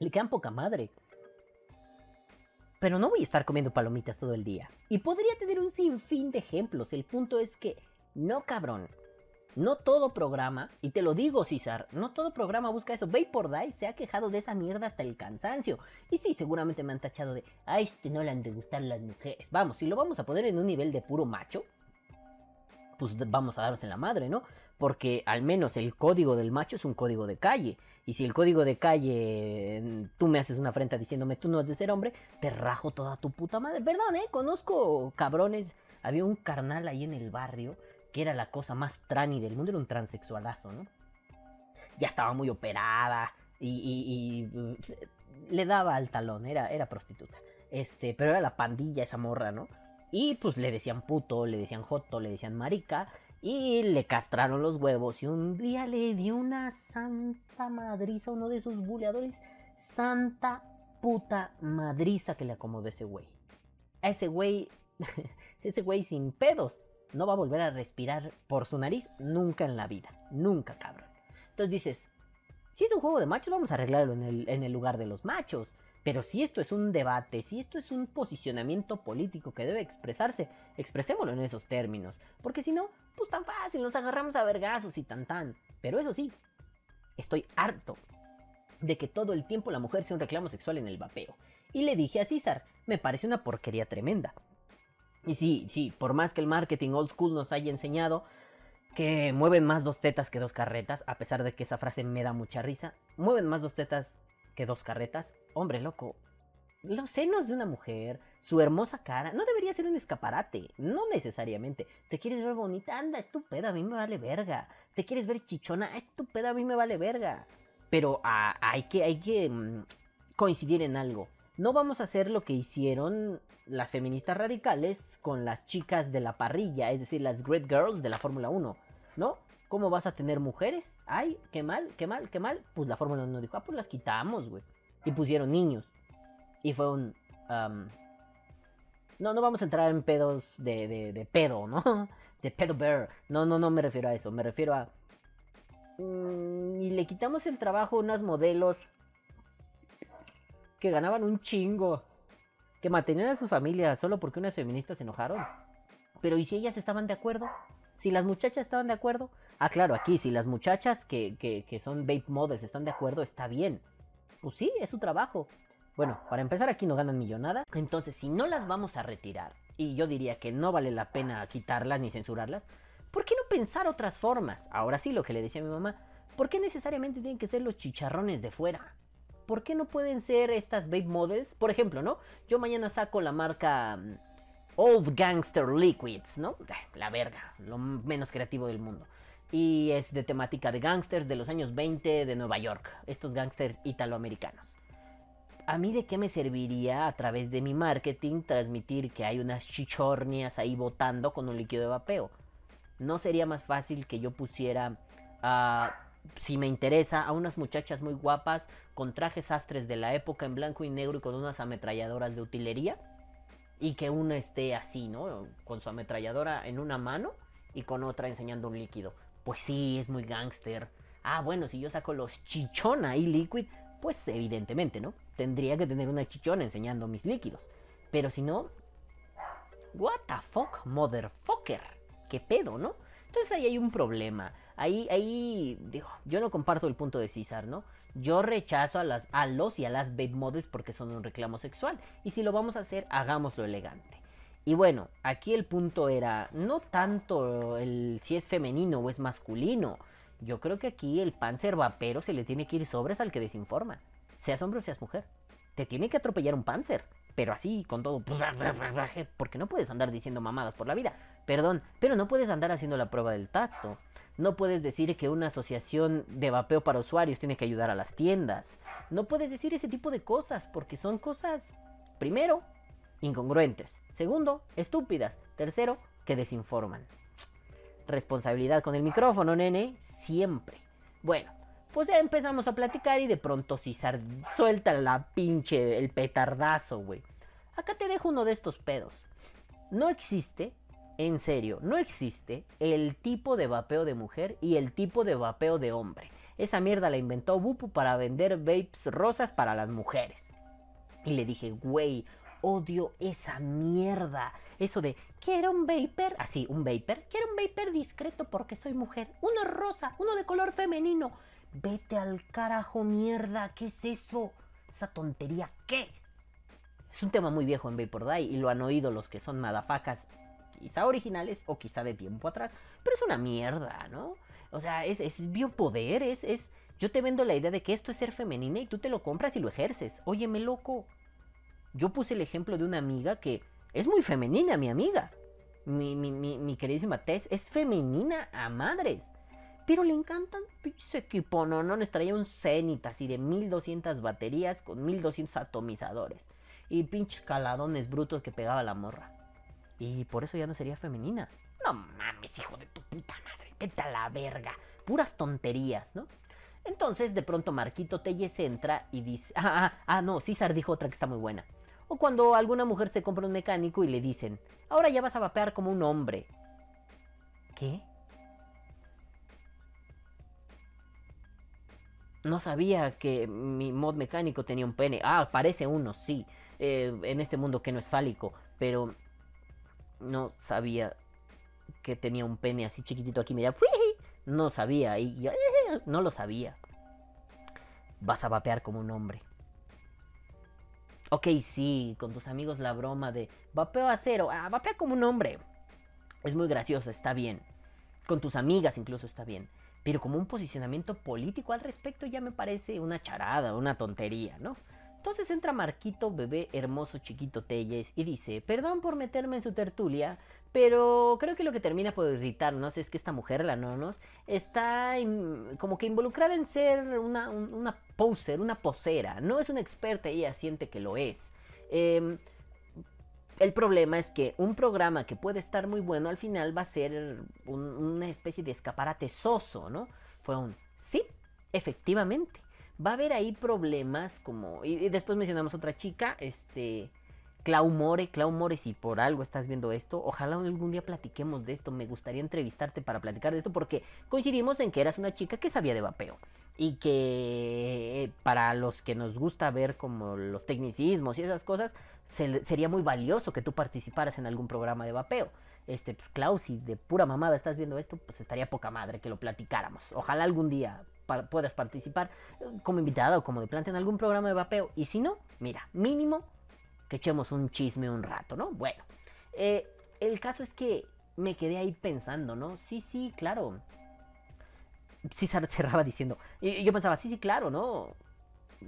Le quedan poca madre. Pero no voy a estar comiendo palomitas todo el día. Y podría tener un sinfín de ejemplos. El punto es que, no cabrón, no todo programa, y te lo digo, César, no todo programa busca eso. Vapor Die se ha quejado de esa mierda hasta el cansancio. Y sí, seguramente me han tachado de, a este no le han de gustar las mujeres. Vamos, si lo vamos a poner en un nivel de puro macho, pues vamos a darnos en la madre, ¿no? Porque al menos el código del macho es un código de calle. Y si el código de calle mm, tú me haces una afrenta diciéndome tú no has de ser hombre, te rajo toda tu puta madre. Perdón, ¿eh? Conozco cabrones. Había un carnal ahí en el barrio que era la cosa más trani del mundo, era un transexualazo, ¿no? Ya estaba muy operada y, uh, le daba al talón, era, era prostituta. Este, pero era la pandilla esa morra, ¿no? Y pues le decían puto, le decían joto, le decían marica. Y le castraron los huevos. Y un día le dio una santa madriza a uno de sus buleadores. Santa puta madriza que le acomodó ese güey. A ese güey. <laughs> ese güey sin pedos no va a volver a respirar por su nariz nunca en la vida. Nunca, cabrón. Entonces dices, si es un juego de machos, vamos a arreglarlo en el, en el lugar de los machos. Pero si esto es un debate, si esto es un posicionamiento político que debe expresarse, expresémoslo en esos términos. Porque si no, pues tan fácil, nos agarramos a vergazos y tan tan. Pero eso sí, estoy harto de que todo el tiempo la mujer sea un reclamo sexual en el vapeo. Y le dije a César, me parece una porquería tremenda. Y sí, sí, por más que el marketing old school nos haya enseñado que mueven más dos tetas que dos carretas, a pesar de que esa frase me da mucha risa, mueven más dos tetas que dos carretas, hombre loco, los senos de una mujer, su hermosa cara, no debería ser un escaparate, no necesariamente. Te quieres ver bonita, anda, estúpida, a mí me vale verga. Te quieres ver chichona, estúpida, a mí me vale verga. Pero ah, hay que, hay que mm, coincidir en algo. No vamos a hacer lo que hicieron las feministas radicales con las chicas de la parrilla, es decir, las Great Girls de la Fórmula 1, ¿no? ¿Cómo vas a tener mujeres? Ay, qué mal, qué mal, qué mal. Pues la Fórmula 1 dijo, ah, pues las quitamos, güey. Y pusieron niños. Y fue un... am, no, no vamos a entrar en pedos de, de, de pedo, ¿no? <laughs> De pedo bear. No, no, no me refiero a eso. Me refiero a... mm, y le quitamos el trabajo a unas modelos que ganaban un chingo. Que mantenían a su familia solo porque unas feministas se enojaron. Pero ¿y si ellas estaban de acuerdo? Si las muchachas estaban de acuerdo. Ah, claro, aquí, si las muchachas que, que, que son vape models están de acuerdo, está bien. Pues sí, es su trabajo. Bueno, para empezar aquí no ganan millonada. Entonces, si no las vamos a retirar, y yo diría que no vale la pena quitarlas ni censurarlas, ¿por qué no pensar otras formas? Ahora sí, lo que le decía a mi mamá, ¿por qué necesariamente tienen que ser los chicharrones de fuera? ¿Por qué no pueden ser estas vape models? Por ejemplo, ¿no? Yo mañana saco la marca mm, Old Gangster Liquids, ¿no? La verga, lo menos creativo del mundo. Y es de temática de gangsters de los años 20 de Nueva York. Estos gangsters italoamericanos. ¿A mí de qué me serviría a través de mi marketing transmitir que hay unas chichornias ahí botando con un líquido de vapeo? ¿No sería más fácil que yo pusiera, ah, si me interesa, a unas muchachas muy guapas con trajes astres de la época en blanco y negro y con unas ametralladoras de utilería? Y que una esté así, ¿no? Con su ametralladora en una mano y con otra enseñando un líquido. Pues sí, es muy gángster. Ah, bueno, si yo saco los chichona y liquid, pues evidentemente, ¿no? Tendría que tener una chichona enseñando mis líquidos. Pero si no, what the fuck, motherfucker. ¿Qué pedo, no? Entonces ahí hay un problema. Ahí, ahí, digo, yo no comparto el punto de César, ¿no? Yo rechazo a, las, a los y a las babe models porque son un reclamo sexual. Y si lo vamos a hacer, hagámoslo elegante. Y bueno, aquí el punto era no tanto el si es femenino o es masculino. Yo creo que aquí el panzer vapero se le tiene que ir sobres al que desinforma. Seas hombre o seas mujer. Te tiene que atropellar un panzer. Pero así, con todo. Porque no puedes andar diciendo mamadas por la vida. Perdón, pero no puedes andar haciendo la prueba del tacto. No puedes decir que una asociación de vapeo para usuarios tiene que ayudar a las tiendas. No puedes decir ese tipo de cosas porque son cosas, primero, incongruentes. Segundo, estúpidas. Tercero, que desinforman. Responsabilidad con el micrófono, nene, siempre. Bueno, pues ya empezamos a platicar y de pronto César suelta la pinche, el petardazo, güey. Acá te dejo uno de estos pedos. No existe, en serio, no existe el tipo de vapeo de mujer y el tipo de vapeo de hombre. Esa mierda la inventó Bupu para vender vapes rosas para las mujeres. Y le dije, güey, odio esa mierda. Eso de, quiero un vapor, así, un vapor. Quiero un vapor discreto porque soy mujer. Uno rosa, uno de color femenino. Vete al carajo, mierda. ¿Qué es eso? Esa tontería, ¿qué? Es un tema muy viejo en Vapor Die y lo han oído los que son madafacas, quizá originales o quizá de tiempo atrás. Pero es una mierda, ¿no? O sea, es, es biopoder, es, es... Yo te vendo la idea de que esto es ser femenina y tú te lo compras y lo ejerces. Óyeme, loco. Yo puse el ejemplo de una amiga que es muy femenina, mi amiga. Mi, mi, mi, queridísima Tess es femenina a madres. Pero le encantan pinches equipo, no, no, nos traía un Zenith así de 1200 baterías con 1200 atomizadores. Y pinches caladones brutos que pegaba la morra. Y por eso ya no sería femenina. No mames, hijo de tu puta madre, vete a la verga. Puras tonterías, ¿no? Entonces de pronto Marquito Telles entra y dice... <laughs> Ah, ah, ah, no, César dijo otra que está muy buena. O cuando alguna mujer se compra un mecánico y le dicen, ahora ya vas a vapear como un hombre. ¿Qué? No sabía que mi mod mecánico tenía un pene. Ah, parece uno, sí. Eh, en este mundo que no es fálico. Pero no sabía que tenía un pene así chiquitito aquí. Me No sabía. Y <laughs> no lo sabía. Vas a vapear como un hombre. Ok, sí, con tus amigos la broma de vapeo a cero. Ah, vapea como un hombre. Es muy gracioso, está bien. Con tus amigas incluso está bien. Pero como un posicionamiento político al respecto ya me parece una charada, una tontería, ¿no? Entonces entra Marquito, bebé hermoso, chiquito Telles, y dice, perdón por meterme en su tertulia, pero creo que lo que termina por irritarnos es que esta mujer, la Nonos, está como que involucrada en ser una, un- una poser, una posera. No es una experta, ella siente que lo es. Em, el problema es que un programa que puede estar muy bueno al final va a ser un- una especie de escaparate soso, ¿no? Fue un sí, efectivamente. Va a haber ahí problemas como. Y, y después mencionamos otra chica, este. Clau More, Clau More, si por algo estás viendo esto, ojalá algún día platiquemos de esto. Me gustaría entrevistarte para platicar de esto porque coincidimos en que eras una chica que sabía de vapeo. Y que eh, para los que nos gusta ver como los tecnicismos y esas cosas, sería muy valioso que tú participaras en algún programa de vapeo. Este, pues, Clau, si de pura mamada estás viendo esto, pues estaría poca madre que lo platicáramos. Ojalá algún día puedas participar eh, como invitada o como de planta en algún programa de vapeo. Y si no, mira, mínimo que echemos un chisme un rato, ¿no? Bueno, eh, el caso es que me quedé ahí pensando, ¿no? Sí, sí, claro. Sí cer- <laughs> cerraba diciendo. Y yo pensaba, sí, sí, claro, ¿no?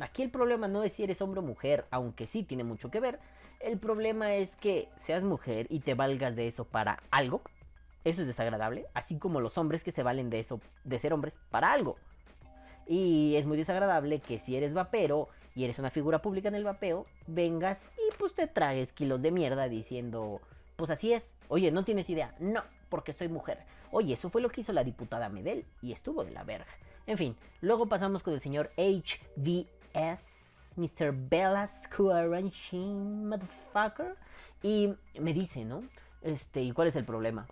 Aquí el problema no es si eres hombre o mujer, aunque sí tiene mucho que ver. El problema es que seas mujer y te valgas de eso para algo. Eso es desagradable. Así como los hombres que se valen de eso, de ser hombres, para algo. Y es muy desagradable que si eres vapero y eres una figura pública en el vapeo, vengas y pues te tragues kilos de mierda diciendo, pues así es. Oye, no tienes idea. No, porque soy mujer. Oye, eso fue lo que hizo la diputada Medel y estuvo de la verga. En fin, luego pasamos con el señor HVS, Mr. Bellas Quarantine, motherfucker. Y me dice, ¿no? Este, ¿y cuál es el problema?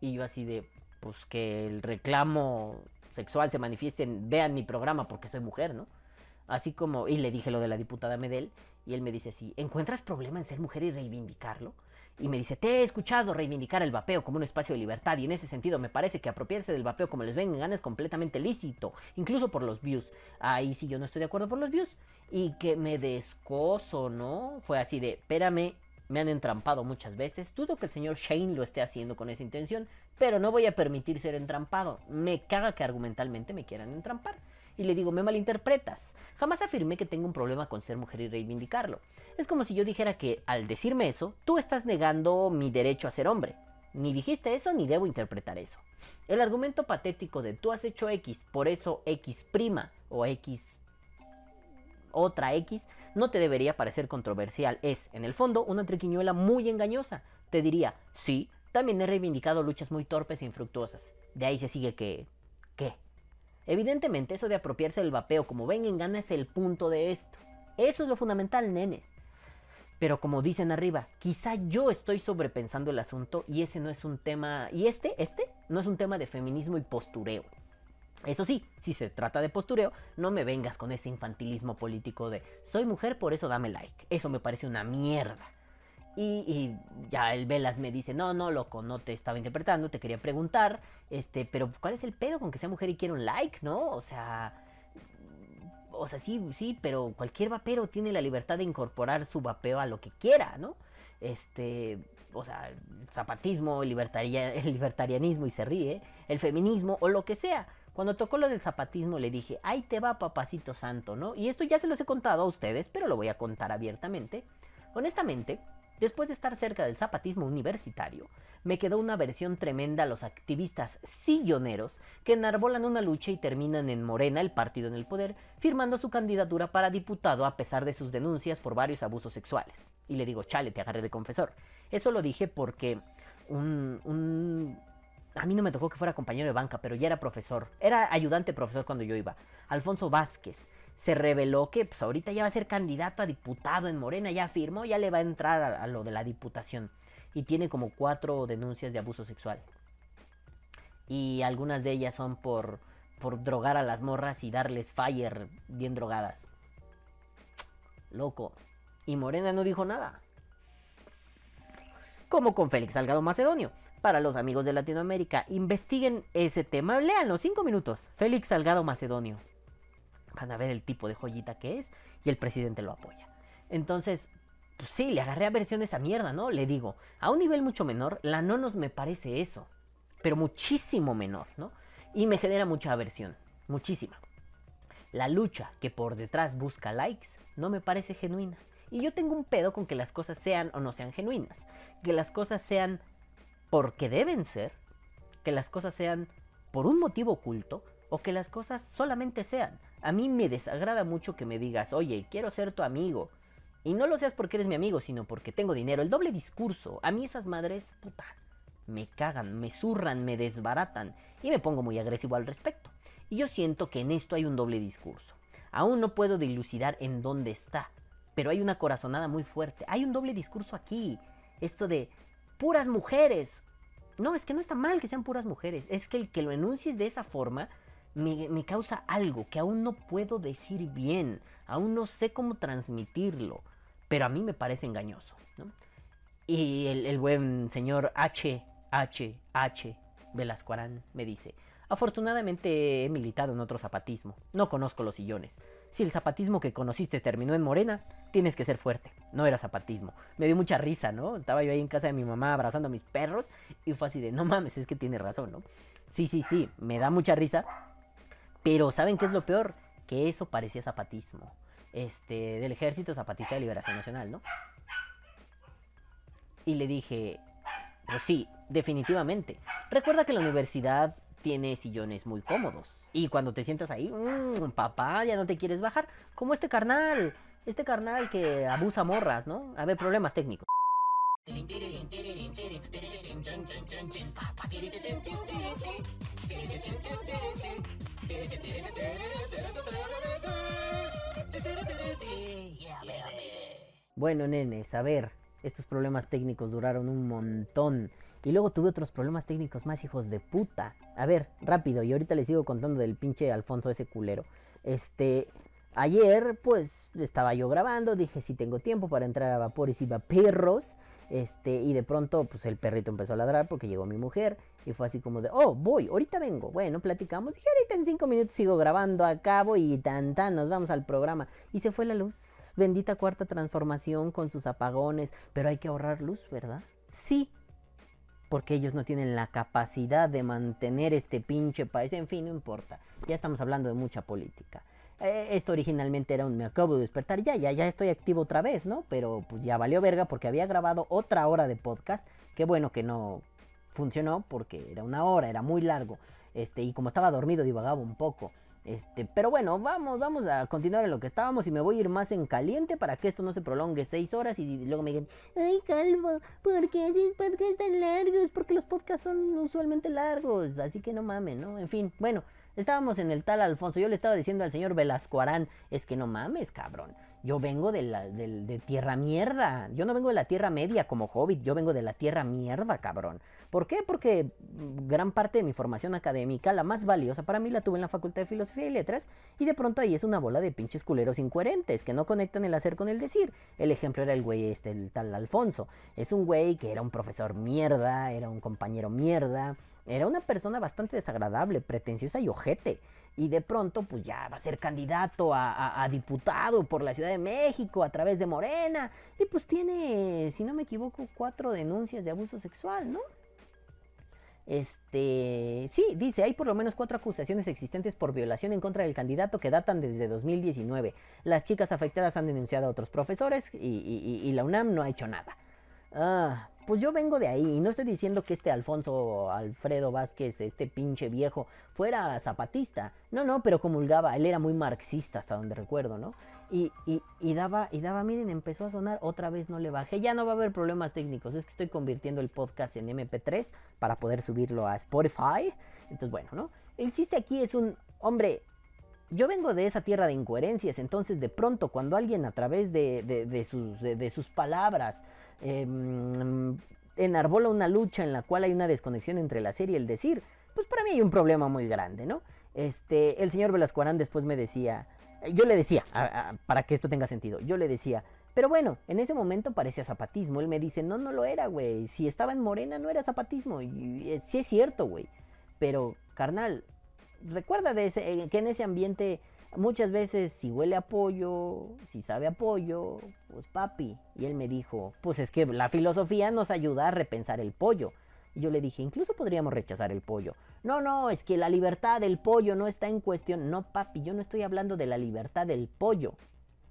Y yo así de, pues que el reclamo sexual se manifieste en, vean mi programa porque soy mujer, ¿no? Así como, y le dije lo de la diputada Medel, y él me dice así, ¿encuentras problema en ser mujer y reivindicarlo? Y me dice, te he escuchado reivindicar el vapeo como un espacio de libertad y en ese sentido me parece que apropiarse del vapeo como les venga en gana es completamente lícito, incluso por los views. Ahí sí yo no estoy de acuerdo por los views. Y que me descoso, ¿no? Fue así de, espérame, me han entrampado muchas veces. Dudo que el señor Shane lo esté haciendo con esa intención, pero no voy a permitir ser entrampado. Me caga que argumentalmente me quieran entrampar. Y le digo, me malinterpretas. Jamás afirmé que tengo un problema con ser mujer y reivindicarlo. Es como si yo dijera que, al decirme eso, tú estás negando mi derecho a ser hombre. Ni dijiste eso ni debo interpretar eso. El argumento patético de tú has hecho X, por eso X prima o X otra X no te debería parecer controversial. Es, en el fondo, una triquiñuela muy engañosa. Te diría, sí, también he reivindicado luchas muy torpes e infructuosas. De ahí se sigue que... ¿Qué? Evidentemente, eso de apropiarse del vapeo como ven en gana es el punto de esto. Eso es lo fundamental, nenes. Pero como dicen arriba, quizá yo estoy sobrepensando el asunto y ese no es un tema... Y este, este, no es un tema de feminismo y postureo. Eso sí, si se trata de postureo, no me vengas con ese infantilismo político de soy mujer, por eso dame like. Eso me parece una mierda. Y, ya el Velas me dice, no, no, loco, no te estaba interpretando, te quería preguntar, este, pero ¿cuál es el pedo con que sea mujer y quiera un like, no? O sea, o sea, sí, sí, pero cualquier vapero tiene la libertad de incorporar su vapeo a lo que quiera, ¿no? Este, o sea, el zapatismo, el, libertaria- el libertarianismo y se ríe, el feminismo o lo que sea. Cuando tocó lo del zapatismo le dije, ahí te va papacito santo, ¿no? Y esto ya se los he contado a ustedes, pero lo voy a contar abiertamente. Honestamente, después de estar cerca del zapatismo universitario, me quedó una versión tremenda a los activistas silloneros que enarbolan una lucha y terminan en Morena, el partido en el poder, firmando su candidatura para diputado a pesar de sus denuncias por varios abusos sexuales. Y le digo, chale, te agarré de confesor. Eso lo dije porque un, un a mí no me tocó que fuera compañero de banca, pero ya era profesor. Era ayudante profesor cuando yo iba. Alfonso Vázquez. Se reveló que pues, ahorita ya va a ser candidato a diputado en Morena, ya firmó, ya le va a entrar a, lo de la diputación. Y tiene como cuatro denuncias de abuso sexual. Y algunas de ellas son por, por drogar a las morras y darles fire bien drogadas. Loco. Y Morena no dijo nada. Como con Félix Salgado Macedonio para los amigos de Latinoamérica. Investiguen ese tema. Leanlo, cinco minutos. Félix Salgado Macedonio. Van a ver el tipo de joyita que es y el presidente lo apoya. Entonces, pues sí, le agarré aversión a esa mierda, ¿no? Le digo, a un nivel mucho menor, la no nos me parece eso. Pero muchísimo menor, ¿no? Y me genera mucha aversión. Muchísima. La lucha que por detrás busca likes no me parece genuina. Y yo tengo un pedo con que las cosas sean o no sean genuinas. Que las cosas sean porque deben ser, que las cosas sean por un motivo oculto o que las cosas solamente sean. A mí me desagrada mucho que me digas, oye, quiero ser tu amigo. Y no lo seas porque eres mi amigo, sino porque tengo dinero. El doble discurso. A mí esas madres, puta, me cagan, me zurran, me desbaratan. Y me pongo muy agresivo al respecto. Y yo siento que en esto hay un doble discurso. Aún no puedo dilucidar en dónde está. Pero hay una corazonada muy fuerte. Hay un doble discurso aquí. Esto de puras mujeres. No, es que no está mal que sean puras mujeres. Es que el que lo enuncies de esa forma me, causa algo que aún no puedo decir bien. Aún no sé cómo transmitirlo. Pero a mí me parece engañoso. Y el, buen señor H, H, H, Velascuarán me dice, afortunadamente he militado en otro zapatismo. No conozco los sillones. Si el zapatismo que conociste terminó en Morena, tienes que ser fuerte. No era zapatismo. Me dio mucha risa, ¿no? Estaba yo ahí en casa de mi mamá abrazando a mis perros y fue así de, no mames, es que tiene razón, ¿no? Sí, sí, sí, me da mucha risa. Pero ¿saben qué es lo peor? Que eso parecía zapatismo. Este, del Ejército Zapatista de Liberación Nacional, ¿no? Y le dije, pues sí, definitivamente. Recuerda que la universidad tiene sillones muy cómodos. Y cuando te sientas ahí, mmm, papá, ya no te quieres bajar. Como este carnal, este carnal que abusa morras, ¿no? A ver, problemas técnicos. Bueno, nenes, a ver, estos problemas técnicos duraron un montón. Y luego tuve otros problemas técnicos más hijos de puta. A ver, rápido, y ahorita les sigo contando del pinche Alfonso ese culero. Este, ayer pues estaba yo grabando, dije si tengo tiempo para entrar a vapores y perros. Este, y de pronto pues el perrito empezó a ladrar porque llegó mi mujer. Y fue así como de, oh, voy, ahorita vengo. Bueno, platicamos. Dije, ahorita en cinco minutos sigo grabando, acabo y tan tan, nos vamos al programa. Y se fue la luz. Bendita cuarta transformación con sus apagones. Pero hay que ahorrar luz, ¿verdad? Sí, porque ellos no tienen la capacidad de mantener este pinche país. En fin, no importa. Ya estamos hablando de mucha política. Eh, esto originalmente era un me acabo de despertar, ya, ya, ya estoy activo otra vez, ¿no? Pero pues ya valió verga porque había grabado otra hora de podcast. Qué bueno que no funcionó porque era una hora, era muy largo. Este, y como estaba dormido, divagaba un poco. Este, pero bueno, vamos, vamos a continuar en lo que estábamos y me voy a ir más en caliente para que esto no se prolongue seis horas y luego me digan, ay Calvo, ¿por qué haces podcasts tan largos? Porque los podcasts son usualmente largos, así que no mames, ¿no? En fin, bueno, estábamos en el tal Alfonso, yo le estaba diciendo al señor Velasco Arán, es que no mames, cabrón. Yo vengo de, la, de, tierra mierda. Yo no vengo de la tierra media como hobbit. Yo vengo de la tierra mierda, cabrón. ¿Por qué? Porque gran parte de mi formación académica, la más valiosa para mí, la tuve en la Facultad de Filosofía y Letras. Y de pronto ahí es una bola de pinches culeros incoherentes que no conectan el hacer con el decir. El ejemplo era el güey este, el tal Alfonso. Es un güey que era un profesor mierda, era un compañero mierda. Era una persona bastante desagradable, pretenciosa y ojete y de pronto pues ya va a ser candidato a, diputado por la Ciudad de México a través de Morena y pues tiene, si no me equivoco, cuatro denuncias de abuso sexual, ¿no? Este, sí, dice, hay por lo menos cuatro acusaciones existentes por violación en contra del candidato que datan desde 2019. Las chicas afectadas han denunciado a otros profesores y, y la UNAM no ha hecho nada. Ah, pues yo vengo de ahí y no estoy diciendo que este Alfonso Alfredo Vázquez, este pinche viejo, fuera zapatista. No, no, pero comulgaba, él era muy marxista hasta donde recuerdo, ¿no? Y, y, daba, y daba, miren, empezó a sonar, otra vez no le bajé, ya no va a haber problemas técnicos, es que estoy convirtiendo el podcast en MP3 para poder subirlo a Spotify. Entonces, bueno, ¿no? El chiste aquí es un, hombre, yo vengo de esa tierra de incoherencias, entonces de pronto cuando alguien a través de, de, sus, de sus palabras, eh, enarbola una lucha en la cual hay una desconexión entre la serie y el decir, pues para mí hay un problema muy grande, ¿no? Este, el señor Velascuarán después me decía, yo le decía, para que esto tenga sentido, yo le decía, pero bueno, en ese momento parecía zapatismo. Él me dice, no, no lo era, güey. Si estaba en Morena no era zapatismo. Y, sí es cierto, güey. Pero, carnal, recuerda de ese, que en ese ambiente Muchas veces si huele a pollo, si sabe a pollo, pues papi. Y él me dijo, pues es que la filosofía nos ayuda a repensar el pollo. Y yo le dije, incluso podríamos rechazar el pollo. No, no, es que la libertad del pollo no está en cuestión. No, papi, yo no estoy hablando de la libertad del pollo.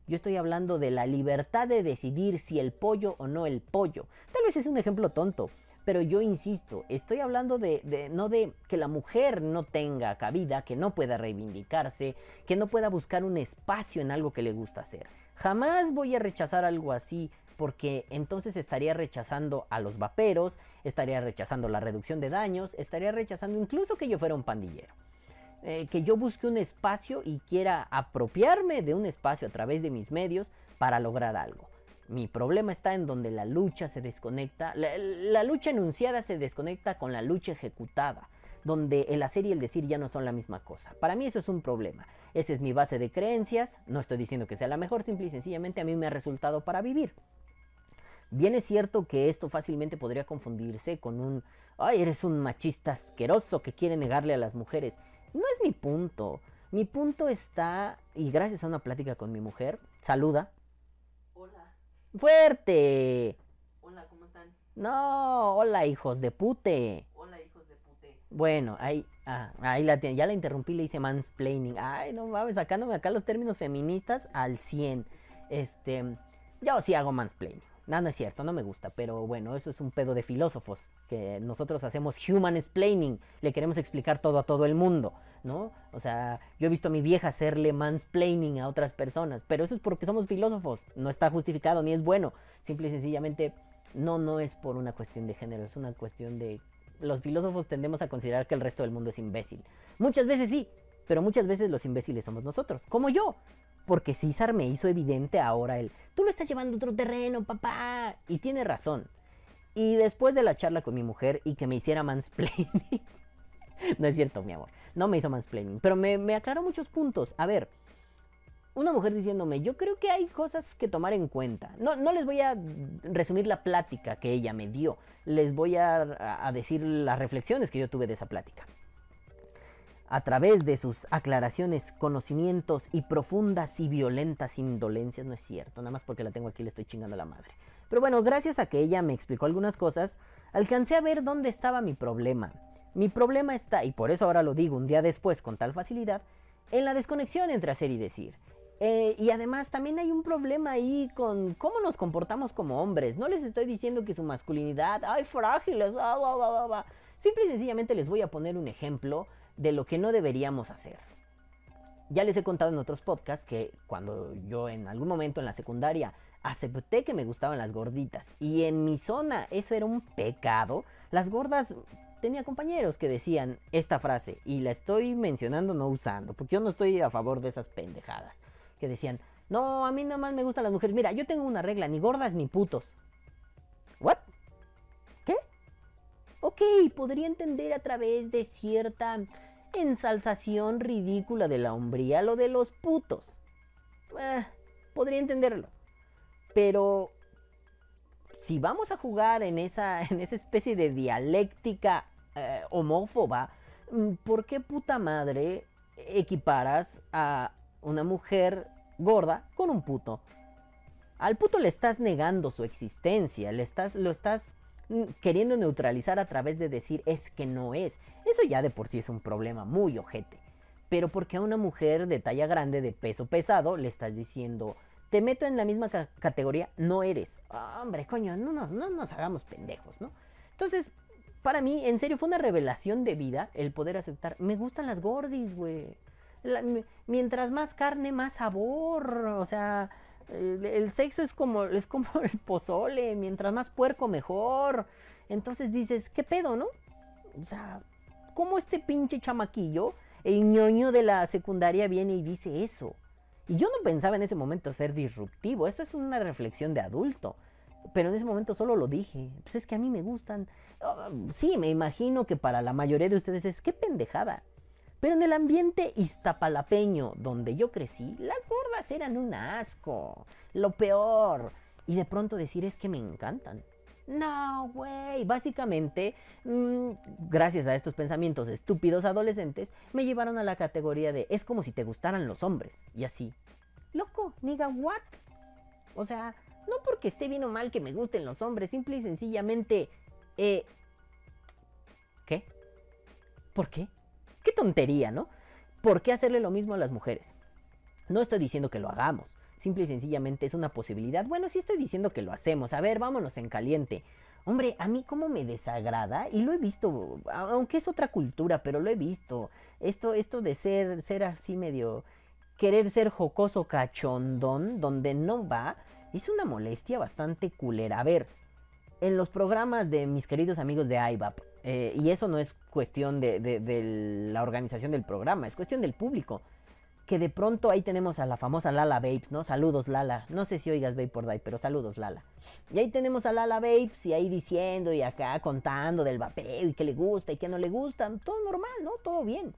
Yo estoy hablando de la libertad de decidir si el pollo o no el pollo. Tal vez es un ejemplo tonto, pero yo insisto, estoy hablando de, no de que la mujer no tenga cabida, que no pueda reivindicarse, que no pueda buscar un espacio en algo que le gusta hacer. Jamás voy a rechazar algo así porque entonces estaría rechazando a los vaperos, estaría rechazando la reducción de daños, estaría rechazando incluso que yo fuera un pandillero. Eh, que yo busque un espacio y quiera apropiarme de un espacio a través de mis medios para lograr algo. Mi problema está en donde la lucha se desconecta, la, lucha enunciada se desconecta con la lucha ejecutada, donde el hacer y el decir ya no son la misma cosa. Para mí eso es un problema. Esa es mi base de creencias, no estoy diciendo que sea la mejor, simple y sencillamente a mí me ha resultado para vivir. Bien es cierto que esto fácilmente podría confundirse con un, ay, eres un machista asqueroso que quiere negarle a las mujeres. No es mi punto. Mi punto está, y gracias a una plática con mi mujer, saluda. Hola. Fuerte. Hola, ¿cómo están? No, hola hijos de pute. Hola, hijos de pute. Bueno, ahí, ah, ahí la ya la interrumpí, le hice mansplaining. Ay, no mames, sacándome acá los términos feministas al 100. Este, yo sí hago mansplaining. No, no es cierto, no me gusta, pero bueno, eso es un pedo de filósofos, que nosotros hacemos human explaining, le queremos explicar todo a todo el mundo, ¿no? O sea, yo he visto a mi vieja hacerle mansplaining a otras personas, pero eso es porque somos filósofos, no está justificado ni es bueno, simple y sencillamente no, no es por una cuestión de género, es una cuestión de... Los filósofos tendemos a considerar que el resto del mundo es imbécil. Muchas veces sí, pero muchas veces los imbéciles somos nosotros, como yo. Porque César me hizo evidente ahora el, tú lo estás llevando a otro terreno, papá. Y tiene razón. Y después de la charla con mi mujer y que me hiciera mansplaining. <laughs> <laughs> no es cierto, mi amor. No me hizo mansplaining. Pero me, me aclaró muchos puntos. A ver, una mujer diciéndome, yo creo que hay cosas que tomar en cuenta. No, no les voy a resumir la plática que ella me dio. Les voy a, a decir las reflexiones que yo tuve de esa plática a través de sus aclaraciones, conocimientos y profundas y violentas indolencias, no es cierto, nada más porque la tengo aquí le estoy chingando a la madre. Pero bueno, gracias a que ella me explicó algunas cosas, alcancé a ver dónde estaba mi problema. Mi problema está, y por eso ahora lo digo un día después con tal facilidad, en la desconexión entre hacer y decir. Eh, y además también hay un problema ahí con cómo nos comportamos como hombres. No les estoy diciendo que su masculinidad, ay, frágiles, va, va, va, va. Simple y sencillamente les voy a poner un ejemplo de lo que no deberíamos hacer. Ya les he contado en otros podcasts que cuando yo en algún momento en la secundaria acepté que me gustaban las gorditas y en mi zona eso era un pecado, las gordas tenía compañeros que decían esta frase y la estoy mencionando no usando, porque yo no estoy a favor de esas pendejadas, que decían, "No, a mí nada más me gustan las mujeres. Mira, yo tengo una regla, ni gordas ni putos." ¿What? ¿Qué? Ok, podría entender a través de cierta ensalzación ridícula de la hombría lo de los putos. Eh, podría entenderlo. Pero si vamos a jugar en esa, <laughs> en esa especie de dialéctica eh, homófoba, mm, ¿por qué puta madre equiparas a una mujer gorda con un puto? Al puto le estás negando su existencia, le estás, lo estás mm, queriendo neutralizar a través de decir es que no es. Eso ya de por sí es un problema muy ojete. Pero porque a una mujer de talla grande, de peso pesado, le estás diciendo, te meto en la misma ca categoría, no eres. Hombre, coño, no nos, no nos hagamos pendejos, ¿no? Entonces, para mí, en serio, fue una revelación de vida el poder aceptar, me gustan las gordis, güey. Mientras más carne, más sabor. O sea, el, el, sexo es como, es como <laughs> el pozole, mientras más puerco mejor. Entonces dices, ¿qué pedo, no? O sea, ¿cómo este pinche chamaquillo, el ñoño de la secundaria viene y dice eso? Y yo no pensaba en ese momento ser disruptivo, eso es una reflexión de adulto. Pero en ese momento solo lo dije. Pues es que a mí me gustan. Uh, sí, me imagino que para la mayoría de ustedes es qué pendejada. Pero en el ambiente iztapalapeño donde yo crecí, las gordas eran un asco. Lo peor. Y de pronto decir es que me encantan. No, güey. Básicamente, mmm, gracias a estos pensamientos estúpidos adolescentes, me llevaron a la categoría de es como si te gustaran los hombres. Y así. Loco, niga, what? O sea, no porque esté bien o mal que me gusten los hombres, simple y sencillamente... Eh, ¿Qué? ¿Por qué? Qué tontería, ¿no? ¿Por qué hacerle lo mismo a las mujeres? No estoy diciendo que lo hagamos. simple y sencillamente es una posibilidad. Bueno, sí estoy diciendo que lo hacemos. A ver, vámonos en caliente. Hombre, a mí como me desagrada, y lo he visto, aunque es otra cultura, pero lo he visto. Esto, esto de ser, ser así medio, querer ser jocoso cachondón, donde no va, es una molestia bastante culera. A ver, en los programas de mis queridos amigos de IVAP, eh, y eso no es cuestión de, la organización del programa, es cuestión del público que de pronto ahí tenemos a la famosa Lala Babes, ¿no? Saludos Lala. No sé si oigas Babe por Day, pero saludos Lala. Y ahí tenemos a Lala Babes y ahí diciendo y acá contando del vapeo y qué le gusta y qué no le gusta. Todo normal, ¿no? Todo bien.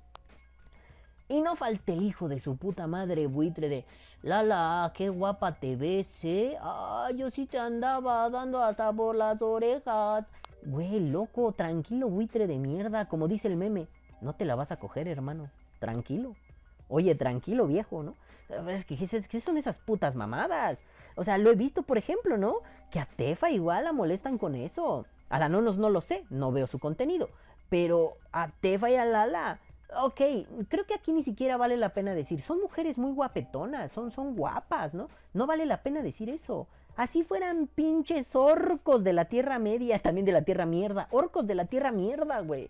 Y no falte el hijo de su puta madre buitre de Lala, qué guapa te ves, ¿eh? Ah, yo sí te andaba dando hasta por las orejas. Güey, loco, tranquilo, buitre de mierda. Como dice el meme, no te la vas a coger, hermano. Tranquilo. Oye, tranquilo, viejo, ¿no? Es que, ¿qué son esas putas mamadas? O sea, lo he visto, por ejemplo, ¿no? Que a Tefa igual la molestan con eso. A la Nonos no lo sé, no veo su contenido. Pero a Tefa y a Lala, ok, creo que aquí ni siquiera vale la pena decir. Son mujeres muy guapetonas, son, son guapas, ¿no? No vale la pena decir eso. Así fueran pinches orcos de la Tierra Media, <laughs> también de la Tierra Mierda. Orcos de la Tierra Mierda, güey.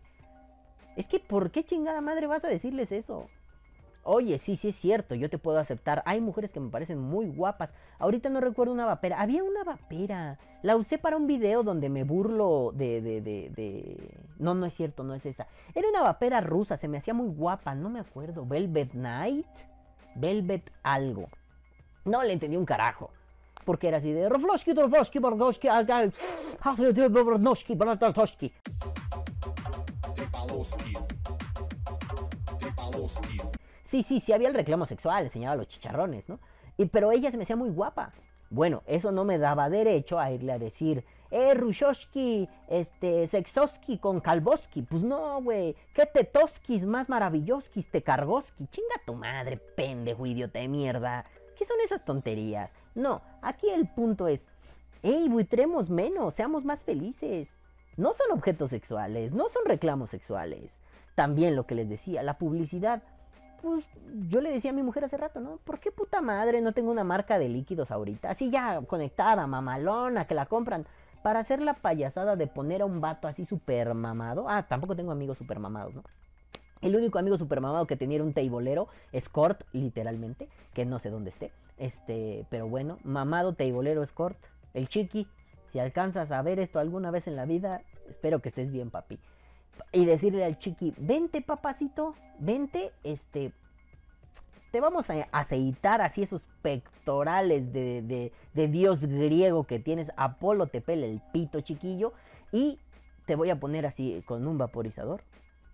Es que, ¿por qué chingada madre vas a decirles eso? Oye, sí, sí es cierto, yo te puedo aceptar. Hay mujeres que me parecen muy guapas. Ahorita no recuerdo una vapera. Había una vapera. La usé para un video donde me burlo de, de, de. No, no es cierto, no es esa. Era una vapera rusa, se me hacía muy guapa, no me acuerdo. Velvet Night. Velvet algo. No le entendí un carajo. Porque era así de... Sí, sí, sí había el reclamo sexual, enseñaba los chicharrones, ¿no? Y, pero ella se me hacía muy guapa. Bueno, eso no me daba derecho a irle a decir, eh, Rushoski, este, Sexoski con Kalboski. Pues no, güey, qué tetoskis más maravilloskis, te cargoski. Chinga tu madre, pendejo, idiota de mierda. ¿Qué son esas tonterías? No, aquí el punto es, ey, buitremos menos, seamos más felices. No son objetos sexuales, no son reclamos sexuales. También lo que les decía, la publicidad pues yo le decía a mi mujer hace rato, ¿no? ¿Por qué puta madre no tengo una marca de líquidos ahorita? Así ya conectada, mamalona, que la compran. Para hacer la payasada de poner a un vato así super mamado. Ah, tampoco tengo amigos super mamados, ¿no? El único amigo super mamado que tenía era un teibolero, escort, literalmente, que no sé dónde esté. Este, pero bueno, mamado teibolero escort, el chiqui. Si alcanzas a ver esto alguna vez en la vida, espero que estés bien, papi y decirle al chiqui, vente papacito, vente, este, te vamos a aceitar así esos pectorales de, de, dios griego que tienes, Apolo te pele el pito chiquillo y te voy a poner así con un vaporizador.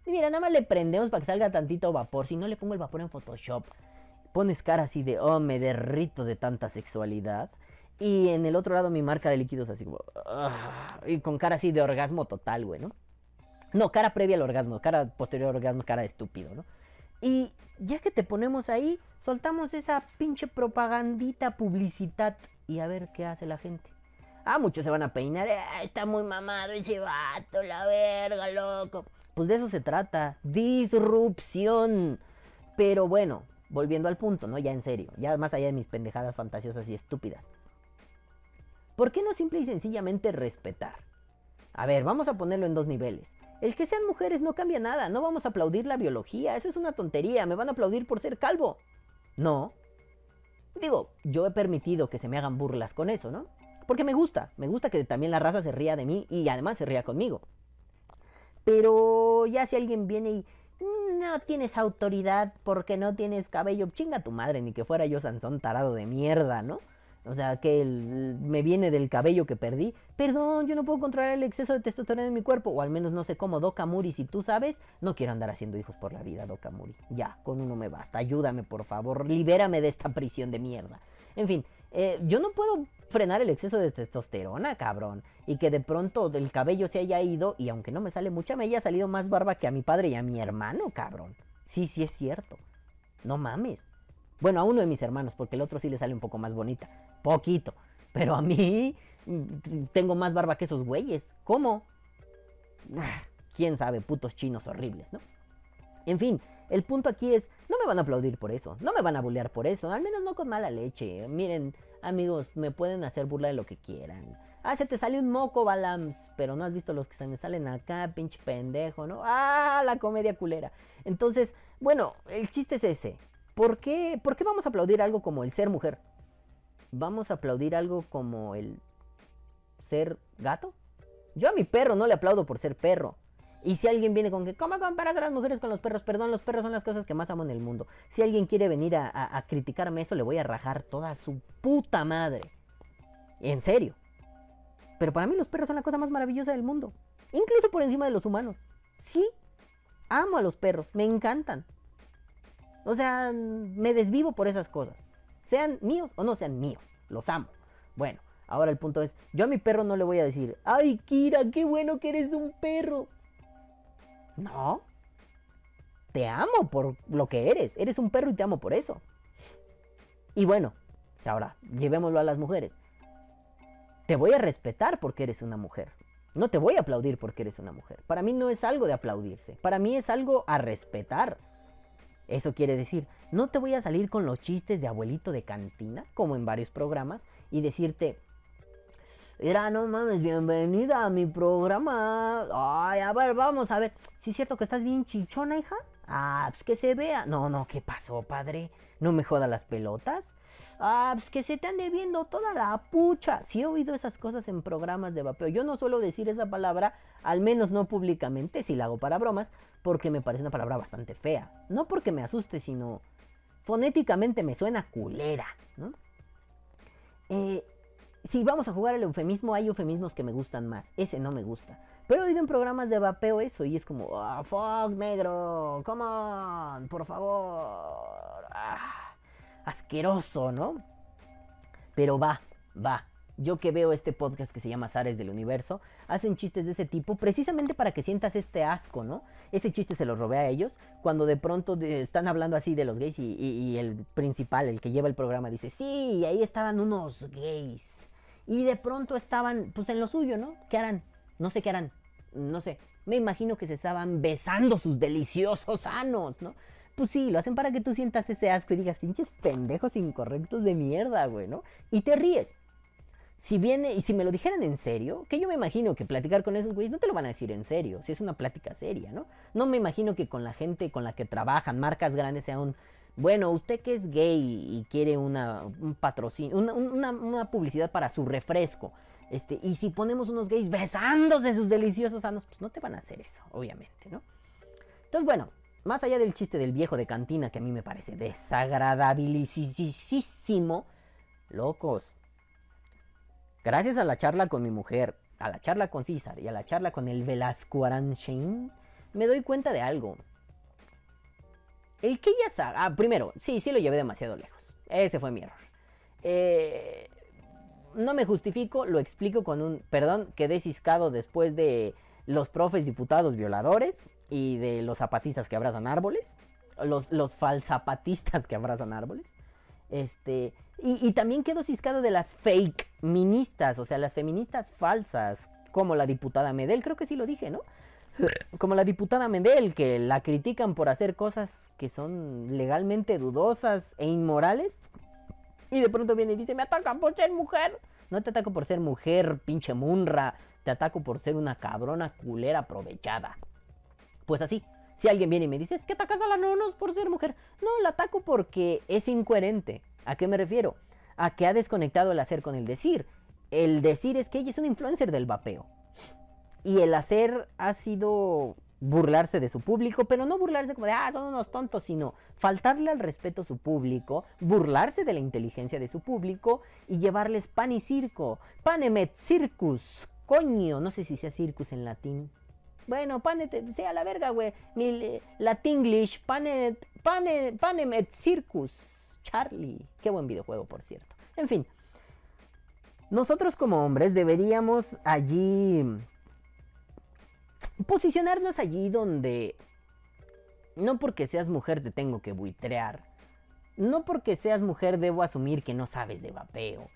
Y mira, nada más le prendemos para que salga tantito vapor, si no le pongo el vapor en Photoshop. Pones cara así de, oh, me derrito de tanta sexualidad. Y en el otro lado mi marca de líquidos así como, ah", y con cara así de orgasmo total, güey, ¿no? No, cara previa al orgasmo, cara posterior al orgasmo, cara de estúpido, ¿no? Y ya que te ponemos ahí, soltamos esa pinche propagandita, publicidad y a ver qué hace la gente. Ah, muchos se van a peinar, eh, está muy mamado ese vato, la verga, loco. Pues de eso se trata, disrupción. Pero bueno, volviendo al punto, ¿no? Ya en serio, ya más allá de mis pendejadas fantasiosas y estúpidas. ¿Por qué no simple y sencillamente respetar? A ver, vamos a ponerlo en dos niveles. El que sean mujeres no cambia nada, no vamos a aplaudir la biología, eso es una tontería, me van a aplaudir por ser calvo. No. Digo, yo he permitido que se me hagan burlas con eso, ¿no? Porque me gusta, me gusta que también la raza se ría de mí y además se ría conmigo. Pero ya si alguien viene y no tienes autoridad porque no tienes cabello, chinga tu madre, ni que fuera yo Sansón tarado de mierda, ¿no? O sea, que me viene del cabello que perdí. Perdón, yo no puedo controlar el exceso de testosterona en mi cuerpo. O al menos no sé cómo. Doka Muri, si tú sabes, no quiero andar haciendo hijos por la vida, Doka Muri. Ya, con uno me basta. Ayúdame, por favor. Libérame de esta prisión de mierda. En fin, eh, yo no puedo frenar el exceso de testosterona, cabrón. Y que de pronto el cabello se haya ido. Y aunque no me sale mucha, me haya salido más barba que a mi padre y a mi hermano, cabrón. Sí, sí es cierto. No mames. Bueno, a uno de mis hermanos, porque el otro sí le sale un poco más bonita. Poquito. Pero a mí mm, tengo más barba que esos güeyes. ¿Cómo? Quién sabe, putos chinos horribles, ¿no? En fin, el punto aquí es, no me van a aplaudir por eso, no me van a bullear por eso, al menos no con mala leche. Miren, amigos, me pueden hacer burla de lo que quieran. Ah, se te sale un moco, Balams, pero no has visto los que se me salen acá, pinche pendejo, ¿no? Ah, la comedia culera. Entonces, bueno, el chiste es ese. ¿Por qué, ¿Por qué vamos a aplaudir algo como el ser mujer? ¿Vamos a aplaudir algo como el ser gato? Yo a mi perro no le aplaudo por ser perro. Y si alguien viene con que, ¿cómo comparas a las mujeres con los perros? Perdón, los perros son las cosas que más amo en el mundo. Si alguien quiere venir a, a- a criticarme eso, le voy a rajar toda su puta madre. En serio. Pero para mí los perros son la cosa más maravillosa del mundo. Incluso por encima de los humanos. Sí, amo a los perros, me encantan. O sea, me desvivo por esas cosas. Sean míos o no sean míos, los amo. Bueno, ahora el punto es, yo a mi perro no le voy a decir, ay Kira, qué bueno que eres un perro. No. Te amo por lo que eres. Eres un perro y te amo por eso. Y bueno, ahora, llevémoslo a las mujeres. Te voy a respetar porque eres una mujer. No te voy a aplaudir porque eres una mujer. Para mí no es algo de aplaudirse. Para mí es algo a respetar. Eso quiere decir, no te voy a salir con los chistes de abuelito de cantina, como en varios programas, y decirte, Mira, no mames, bienvenida a mi programa. Ay, a ver, vamos a ver. ¿Sí es cierto que estás bien chichona, hija? Ah, pues que se vea. No, no, ¿qué pasó, padre? ¿No me joda las pelotas? Ah, pues que se te ande viendo toda la pucha. Sí he oído esas cosas en programas de vapeo. Yo no suelo decir esa palabra, al menos no públicamente, si la hago para bromas, porque me parece una palabra bastante fea. No porque me asuste, sino fonéticamente me suena culera. Eh, si vamos a jugar al eufemismo, hay eufemismos que me gustan más. Ese no me gusta. Pero he oído en programas de vapeo eso y es como, ah, fuck, negro, come on, por favor. Ah, asqueroso, ¿no? Pero va, va. Yo que veo este podcast que se llama Zares del Universo, hacen chistes de ese tipo precisamente para que sientas este asco, ¿no? Ese chiste se lo robé a ellos cuando de pronto están hablando así de los gays y, y- el principal, el que lleva el programa, dice, sí, y ahí estaban unos gays. Y de pronto estaban, pues en lo suyo, ¿no? ¿Qué harán? No sé qué harán. No sé. Me imagino que se estaban besando sus deliciosos anos, ¿no? Pues sí, lo hacen para que tú sientas ese asco y digas, pinches pendejos incorrectos de mierda, güey, ¿no? Y te ríes. Si viene, y si me lo dijeran en serio, que yo me imagino que platicar con esos güeyes no te lo van a decir en serio, si es una plática seria, ¿no? No me imagino que con la gente con la que trabajan, marcas grandes, sea un, bueno, usted que es gay y quiere una, un patrocinio, una publicidad para su refresco, este, y si ponemos unos gays besándose sus deliciosos sanos, pues no te van a hacer eso, obviamente, ¿no? Entonces, bueno, más allá del chiste del viejo de cantina, que a mí me parece desagradabilísimo, locos, gracias a la charla con mi mujer, a la charla con César y a la charla con el Velasco Aranchain, me doy cuenta de algo. El que ella sabe. Ah, primero, sí, sí lo llevé demasiado lejos. Ese fue mi error. Eh, no me justifico, lo explico con un. Perdón, quedé ciscado después de los profes diputados violadores y de los zapatistas que abrazan árboles. Los, los falzapatistas que abrazan árboles. Este. Y, y también quedo ciscado de las fake ministas, o sea, las feministas falsas, como la diputada Medel, creo que sí lo dije, ¿no? como la diputada Medel, que la critican por hacer cosas que son legalmente dudosas e inmorales. Y de pronto viene y dice, me atacan por ser mujer. No te ataco por ser mujer, pinche munra. Te ataco por ser una cabrona culera aprovechada. Pues así, si alguien viene y me dice, es que atacas a la nonos por ser mujer. No, la ataco porque es incoherente. ¿A qué me refiero? A que ha desconectado el hacer con el decir. El decir es que ella es una influencer del vapeo. Y el hacer ha sido burlarse de su público, pero no burlarse como de, ah, son unos tontos, sino faltarle al respeto a su público, burlarse de la inteligencia de su público y llevarles pan y circo. Panemet circus, coño, no sé si sea circus en latín. Bueno, panet, sea la verga, güey. Mi latinglish, panet, pane, panemet circus, Charlie. Qué buen videojuego, por cierto. En fin. Nosotros como hombres deberíamos allí posicionarnos allí donde no porque seas mujer te tengo que buitrear. No porque seas mujer debo asumir que no sabes de vapeo.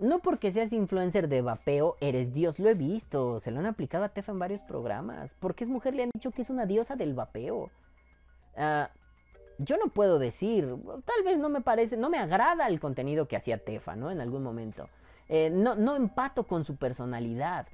No porque seas influencer de vapeo eres Dios, lo he visto. Se lo han aplicado a Tefa en varios programas. Porque es mujer le han dicho que es una diosa del vapeo. Ah, yo no puedo decir, tal vez no me parece, no me agrada el contenido que hacía Tefa, ¿no? En algún momento. Eh, no, no empato con su personalidad.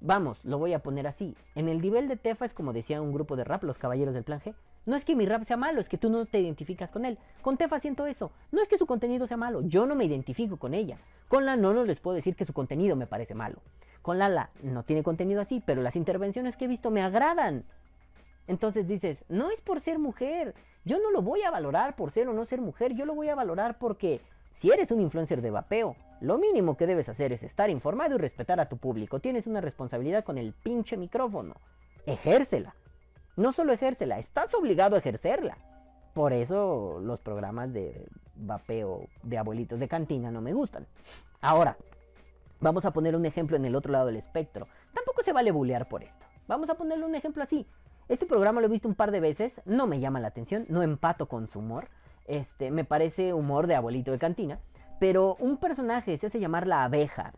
Vamos, lo voy a poner así. En el nivel de Tefa es como decía un grupo de rap, los caballeros del plan G. No es que mi rap sea malo, es que tú no te identificas con él. Con Tefa siento eso. No es que su contenido sea malo, yo no me identifico con ella. Con la no, no les puedo decir que su contenido me parece malo. Con Lala no tiene contenido así, pero las intervenciones que he visto me agradan. Entonces dices, no es por ser mujer. Yo no lo voy a valorar por ser o no ser mujer. Yo lo voy a valorar porque si eres un influencer de vapeo, lo mínimo que debes hacer es estar informado y respetar a tu público. Tienes una responsabilidad con el pinche micrófono. Ejércela. No solo ejércela, estás obligado a ejercerla. Por eso los programas de vapeo de abuelitos de cantina no me gustan. Ahora, vamos a poner un ejemplo en el otro lado del espectro. Tampoco se vale bulear por esto. Vamos a ponerle un ejemplo así. Este programa lo he visto un par de veces, no me llama la atención, no empato con su humor. Este, me parece humor de abuelito de cantina. Pero un personaje se hace llamar la abeja.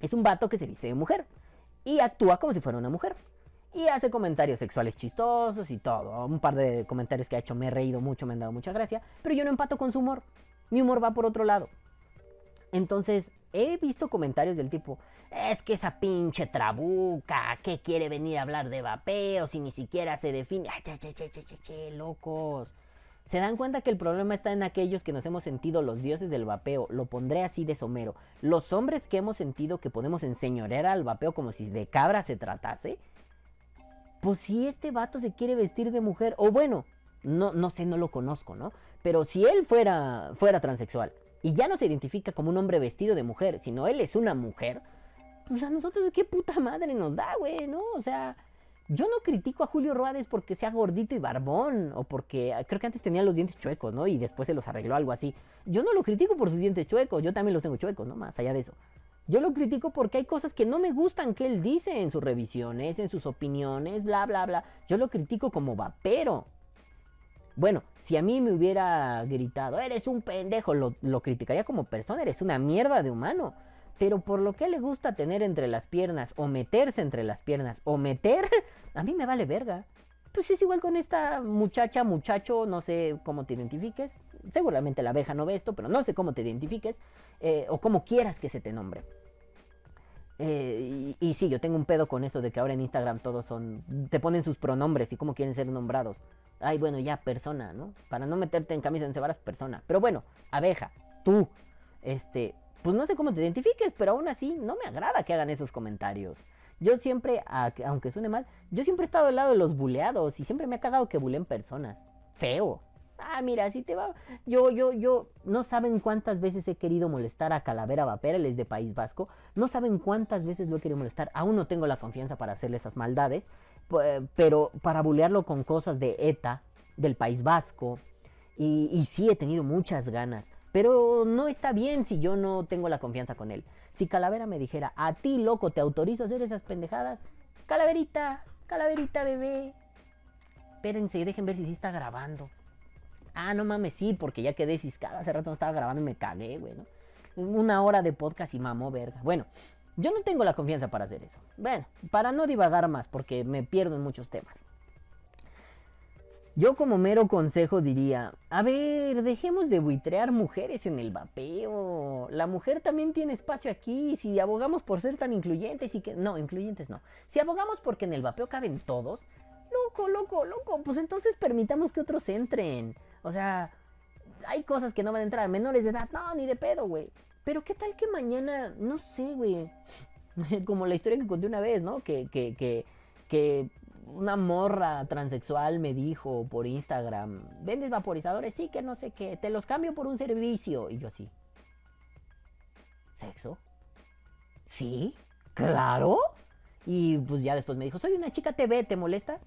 Es un vato que se viste de mujer y actúa como si fuera una mujer. Y hace comentarios sexuales chistosos y todo. Un par de comentarios que ha hecho me he reído mucho, me han dado mucha gracia. Pero yo no empato con su humor. Mi humor va por otro lado. Entonces, he visto comentarios del tipo, es que esa pinche trabuca, que quiere venir a hablar de vapeo si ni siquiera se define? Ay, che, che, che, locos. ¿Se dan cuenta que el problema está en aquellos que nos hemos sentido los dioses del vapeo? Lo pondré así de somero. Los hombres que hemos sentido que podemos enseñorear al vapeo como si de cabra se tratase. Pues si este vato se quiere vestir de mujer, o bueno, no, no sé, no lo conozco, ¿no? Pero si él fuera, fuera transexual y ya no se identifica como un hombre vestido de mujer, sino él es una mujer, pues a nosotros qué puta madre nos da, güey, ¿no? O sea, yo no critico a Julio Ruades porque sea gordito y barbón, o porque creo que antes tenía los dientes chuecos, ¿no? Y después se los arregló algo así. Yo no lo critico por sus dientes chuecos, yo también los tengo chuecos, ¿no? Más allá de eso. Yo lo critico porque hay cosas que no me gustan que él dice en sus revisiones, en sus opiniones, bla, bla, bla. Yo lo critico como vapero. Bueno, si a mí me hubiera gritado, eres un pendejo, lo, lo criticaría como persona, eres una mierda de humano. Pero por lo que le gusta tener entre las piernas, o meterse entre las piernas, o meter, <laughs> a mí me vale verga. Pues es igual con esta muchacha, muchacho, no sé cómo te identifiques. Seguramente la abeja no ve esto, pero no sé cómo te identifiques. eh, o cómo quieras que se te nombre. Eh, y, sí, yo tengo un pedo con eso de que ahora en Instagram todos son. Te ponen sus pronombres y cómo quieren ser nombrados. Ay, bueno, ya, persona, ¿no? Para no meterte en camisa en cebaras, persona. Pero bueno, abeja, tú, este, pues no sé cómo te identifiques, pero aún así no me agrada que hagan esos comentarios. Yo siempre, aunque suene mal, yo siempre he estado al lado de los buleados y siempre me ha cagado que buleen personas. Feo. Ah, mira, así te va. Yo, yo, yo, no saben cuántas veces he querido molestar a Calavera Vapera, él es de País Vasco. No saben cuántas veces lo he querido molestar. Aún no tengo la confianza para hacerle esas maldades. pu- Pero para bulearlo con cosas de ETA, del País Vasco. Y, y sí he tenido muchas ganas. Pero no está bien si yo no tengo la confianza con él. Si Calavera me dijera, a ti loco, te autorizo a hacer esas pendejadas. Calaverita, calaverita bebé. Espérense, dejen ver si sí está grabando. Ah, no mames, sí, porque ya quedé ciscada. Hace rato no estaba grabando y me cagué, güey. Una hora de podcast y mamó verga. Bueno, yo no tengo la confianza para hacer eso. Bueno, para no divagar más, porque me pierdo en muchos temas. Yo como mero consejo diría, a ver, dejemos de buitrear mujeres en el vapeo. La mujer también tiene espacio aquí. Si abogamos por ser tan incluyentes y que... No, incluyentes no. Si abogamos porque en el vapeo caben todos, loco, loco, loco, pues entonces permitamos que otros entren. O sea, hay cosas que no van a entrar. Menores de edad, no, ni de pedo, güey. Pero qué tal que mañana, no sé, güey. <laughs> Como la historia que conté una vez, ¿no? Que, que, que, que una morra transexual me dijo por Instagram, ¿vendes vaporizadores? Sí, que no sé qué, te los cambio por un servicio. Y yo así, ¿sexo? Sí, claro. Y pues ya después me dijo, soy una chica TV, ¿te molesta?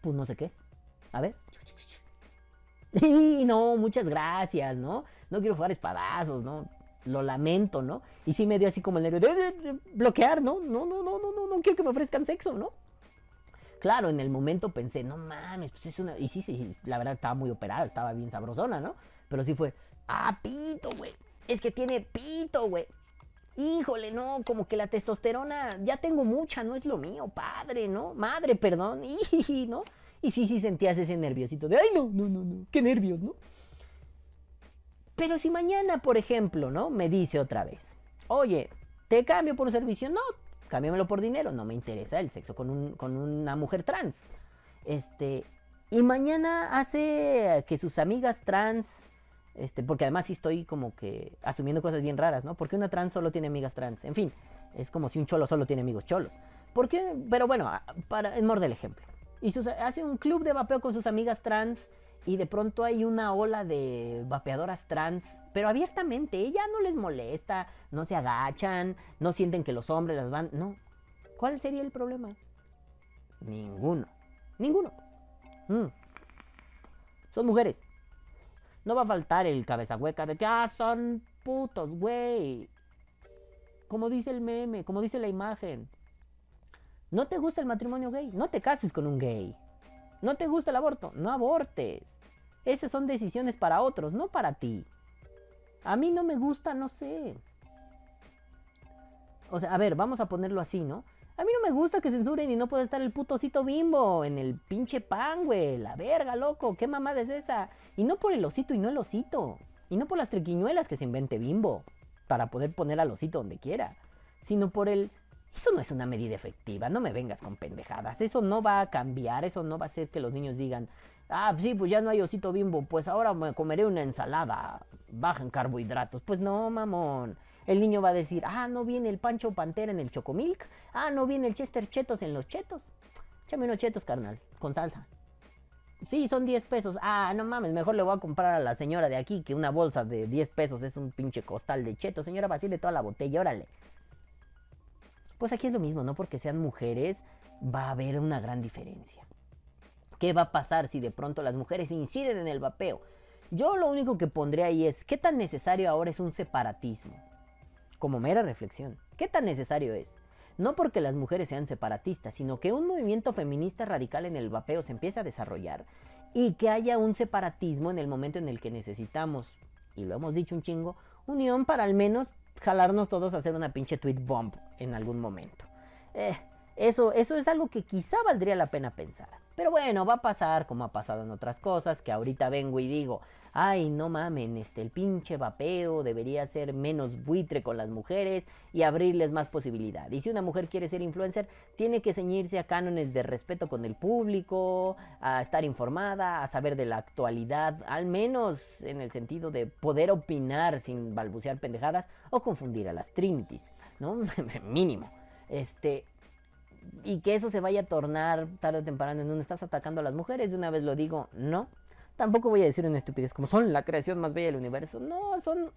Pues no sé qué es. A ver. Y no, muchas gracias, ¿no? No quiero jugar espadazos, ¿no? Lo lamento, ¿no? Y sí me dio así como el nervio de, de- de bloquear, ¿no? No, no, no, no, no, no quiero que me ofrezcan sexo, ¿no? Claro, en el momento pensé, no mames, pues es una. Y sí, sí, la verdad estaba muy operada, estaba bien sabrosona, ¿no? Pero sí fue, ah, pito, güey. Es que tiene pito, güey. Híjole, no, como que la testosterona, ya tengo mucha, no es lo mío, padre, ¿no? Madre, perdón, <laughs> y, ¿no? Y sí, sí sentías ese nerviosito de, ay, no, no, no, no, qué nervios, ¿no? Pero si mañana, por ejemplo, ¿no? Me dice otra vez, oye, ¿te cambio por un servicio? No, cámbiamelo por dinero, no me interesa el sexo con, un- con una mujer trans. Este, y mañana hace que sus amigas trans, este, porque además sí estoy como que asumiendo cosas bien raras, ¿no? Porque una trans solo tiene amigas trans, en fin, es como si un cholo solo tiene amigos cholos. ¿Por qué? Pero bueno, para en morde el ejemplo. Y sus- hace un club de vapeo con sus amigas trans y de pronto hay una ola de vapeadoras trans, pero abiertamente, ella no les molesta, no se agachan, no sienten que los hombres las van, no. ¿Cuál sería el problema? Ninguno. Ninguno. Mm. Son mujeres. No va a faltar el cabeza hueca de que, ah, son putos, güey. Como dice el meme, como dice la imagen. ¿No te gusta el matrimonio gay? No te cases con un gay. ¿No te gusta el aborto? No abortes. Esas son decisiones para otros, no para ti. A mí no me gusta, no sé. O sea, a ver, vamos a ponerlo así, ¿no? A mí no me gusta que censuren y no puede estar el putocito bimbo en el pinche pan, güey. La verga, loco. ¿Qué mamada es esa? Y no por el osito y no el osito. Y no por las triquiñuelas que se invente bimbo. Para poder poner al osito donde quiera. Sino por el... Eso no es una medida efectiva. No me vengas con pendejadas. Eso no va a cambiar. Eso no va a hacer que los niños digan... Ah, sí, pues ya no hay osito bimbo. Pues ahora me comeré una ensalada. Baja en carbohidratos. Pues no, mamón. El niño va a decir, ah, no viene el Pancho Pantera en el Chocomilk. Ah, no viene el Chester Chetos en los chetos. Échame unos chetos, carnal, con salsa. Sí, son 10 pesos. Ah, no mames, mejor le voy a comprar a la señora de aquí que una bolsa de 10 pesos es un pinche costal de chetos. Señora, vacile toda la botella, órale. Pues aquí es lo mismo, no porque sean mujeres va a haber una gran diferencia. ¿Qué va a pasar si de pronto las mujeres inciden en el vapeo? Yo lo único que pondré ahí es, ¿qué tan necesario ahora es un separatismo? Como mera reflexión, ¿qué tan necesario es? No porque las mujeres sean separatistas, sino que un movimiento feminista radical en el vapeo se empiece a desarrollar y que haya un separatismo en el momento en el que necesitamos, y lo hemos dicho un chingo, unión para al menos jalarnos todos a hacer una pinche tweet bomb en algún momento. Eh, eso, eso es algo que quizá valdría la pena pensar. Pero bueno, va a pasar como ha pasado en otras cosas, que ahorita vengo y digo, ay, no mamen, este, el pinche vapeo debería ser menos buitre con las mujeres y abrirles más posibilidad. Y si una mujer quiere ser influencer, tiene que ceñirse a cánones de respeto con el público, a estar informada, a saber de la actualidad, al menos en el sentido de poder opinar sin balbucear pendejadas o confundir a las trinities, ¿no? <laughs> Mínimo. Este, y que eso se vaya a tornar tarde o temprano en un estás atacando a las mujeres, de una vez lo digo, no. Tampoco voy a decir una estupidez como son la creación más bella del universo. No, son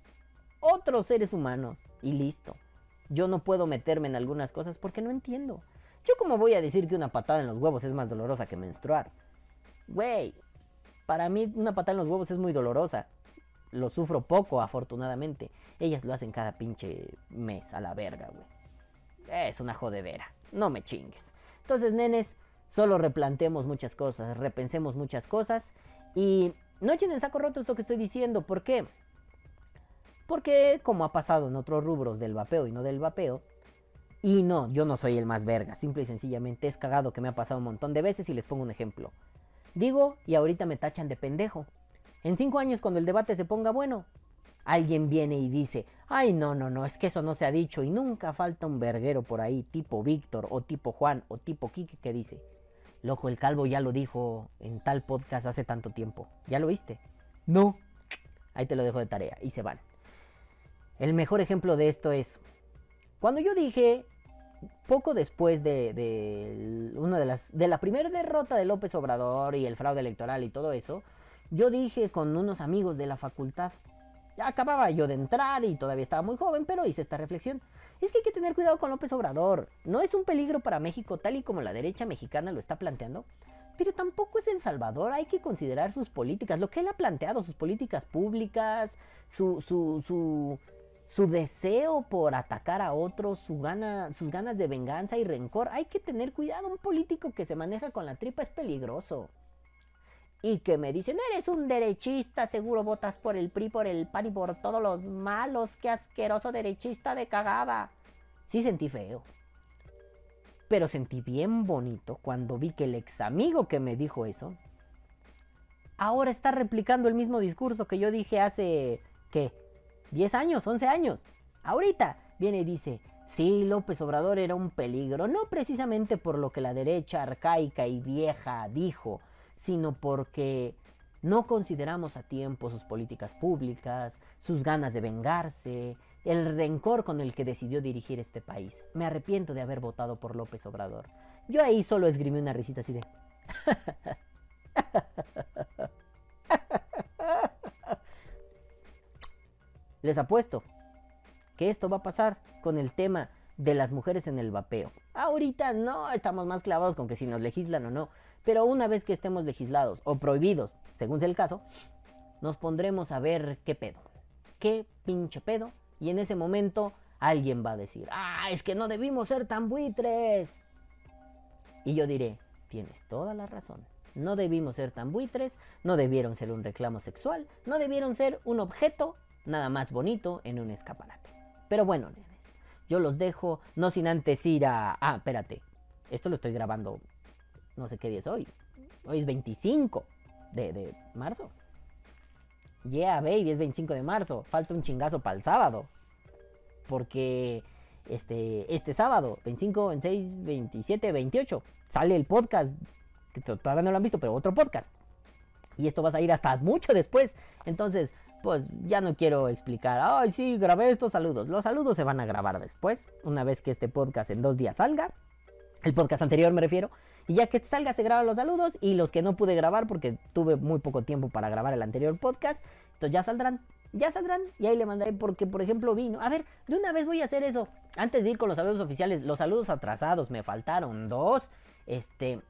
otros seres humanos. Y listo. Yo no puedo meterme en algunas cosas porque no entiendo. Yo como voy a decir que una patada en los huevos es más dolorosa que menstruar. Güey, para mí una patada en los huevos es muy dolorosa. Lo sufro poco, afortunadamente. Ellas lo hacen cada pinche mes a la verga, güey. Es una jodedera. No me chingues. Entonces, nenes, solo replanteemos muchas cosas, repensemos muchas cosas y no echen en saco roto esto que estoy diciendo. ¿Por qué? Porque, como ha pasado en otros rubros del vapeo y no del vapeo, y no, yo no soy el más verga, simple y sencillamente es cagado que me ha pasado un montón de veces y les pongo un ejemplo. Digo, y ahorita me tachan de pendejo. En cinco años, cuando el debate se ponga bueno, alguien viene y dice, ay, no, no, no, es que eso no se ha dicho y nunca falta un verguero por ahí, tipo Víctor o tipo Juan o tipo Quique que dice, loco, el calvo ya lo dijo en tal podcast hace tanto tiempo. ¿Ya lo viste? No. Ahí te lo dejo de tarea y se van. El mejor ejemplo de esto es, cuando yo dije, poco después de, de una de las, de la primera derrota de López Obrador y el fraude electoral y todo eso, yo dije con unos amigos de la facultad, ya acababa yo de entrar y todavía estaba muy joven, pero hice esta reflexión. Es que hay que tener cuidado con López Obrador. No es un peligro para México tal y como la derecha mexicana lo está planteando, pero tampoco es El Salvador. Hay que considerar sus políticas, lo que él ha planteado, sus políticas públicas, su, su, su, su deseo por atacar a otros, su gana, sus ganas de venganza y rencor. Hay que tener cuidado. Un político que se maneja con la tripa es peligroso y que me dicen, eres un derechista, seguro votas por el PRI, por el PAN y por todos los malos, qué asqueroso derechista de cagada. Sí sentí feo. Pero sentí bien bonito cuando vi que el ex amigo que me dijo eso, ahora está replicando el mismo discurso que yo dije hace, ¿qué? 10 años, 11 años. Ahorita viene y dice, sí, López Obrador era un peligro, no precisamente por lo que la derecha arcaica y vieja dijo, sino porque no consideramos a tiempo sus políticas públicas, sus ganas de vengarse, el rencor con el que decidió dirigir este país. Me arrepiento de haber votado por López Obrador. Yo ahí solo esgrimí una risita así de... <laughs> Les apuesto que esto va a pasar con el tema de las mujeres en el vapeo. Ahorita no, estamos más clavados con que si nos legislan o no. Pero una vez que estemos legislados o prohibidos, según sea el caso, nos pondremos a ver qué pedo. ¿Qué pinche pedo? Y en ese momento alguien va a decir, ah, es que no debimos ser tan buitres. Y yo diré, tienes toda la razón. No debimos ser tan buitres, no debieron ser un reclamo sexual, no debieron ser un objeto nada más bonito en un escaparate. Pero bueno, yo los dejo, no sin antes ir a... Ah, espérate, esto lo estoy grabando, no sé qué día es hoy. Hoy es 25 de, de marzo. Yeah, baby, es 25 de marzo. Falta un chingazo para el sábado. Porque este, este sábado, 25, 26, 27, 28, sale el podcast. Que todavía no lo han visto, pero otro podcast. Y esto va a salir hasta mucho después. Entonces, pues ya no quiero explicar. Ay, sí, grabé estos saludos. Los saludos se van a grabar después. Una vez que este podcast en dos días salga. El podcast anterior me refiero. Y ya que salga se graban los saludos y los que no pude grabar porque tuve muy poco tiempo para grabar el anterior podcast, entonces ya saldrán, ya saldrán y ahí le mandaré porque por ejemplo vino, a ver, de una vez voy a hacer eso, antes de ir con los saludos oficiales, los saludos atrasados, me faltaron dos, este,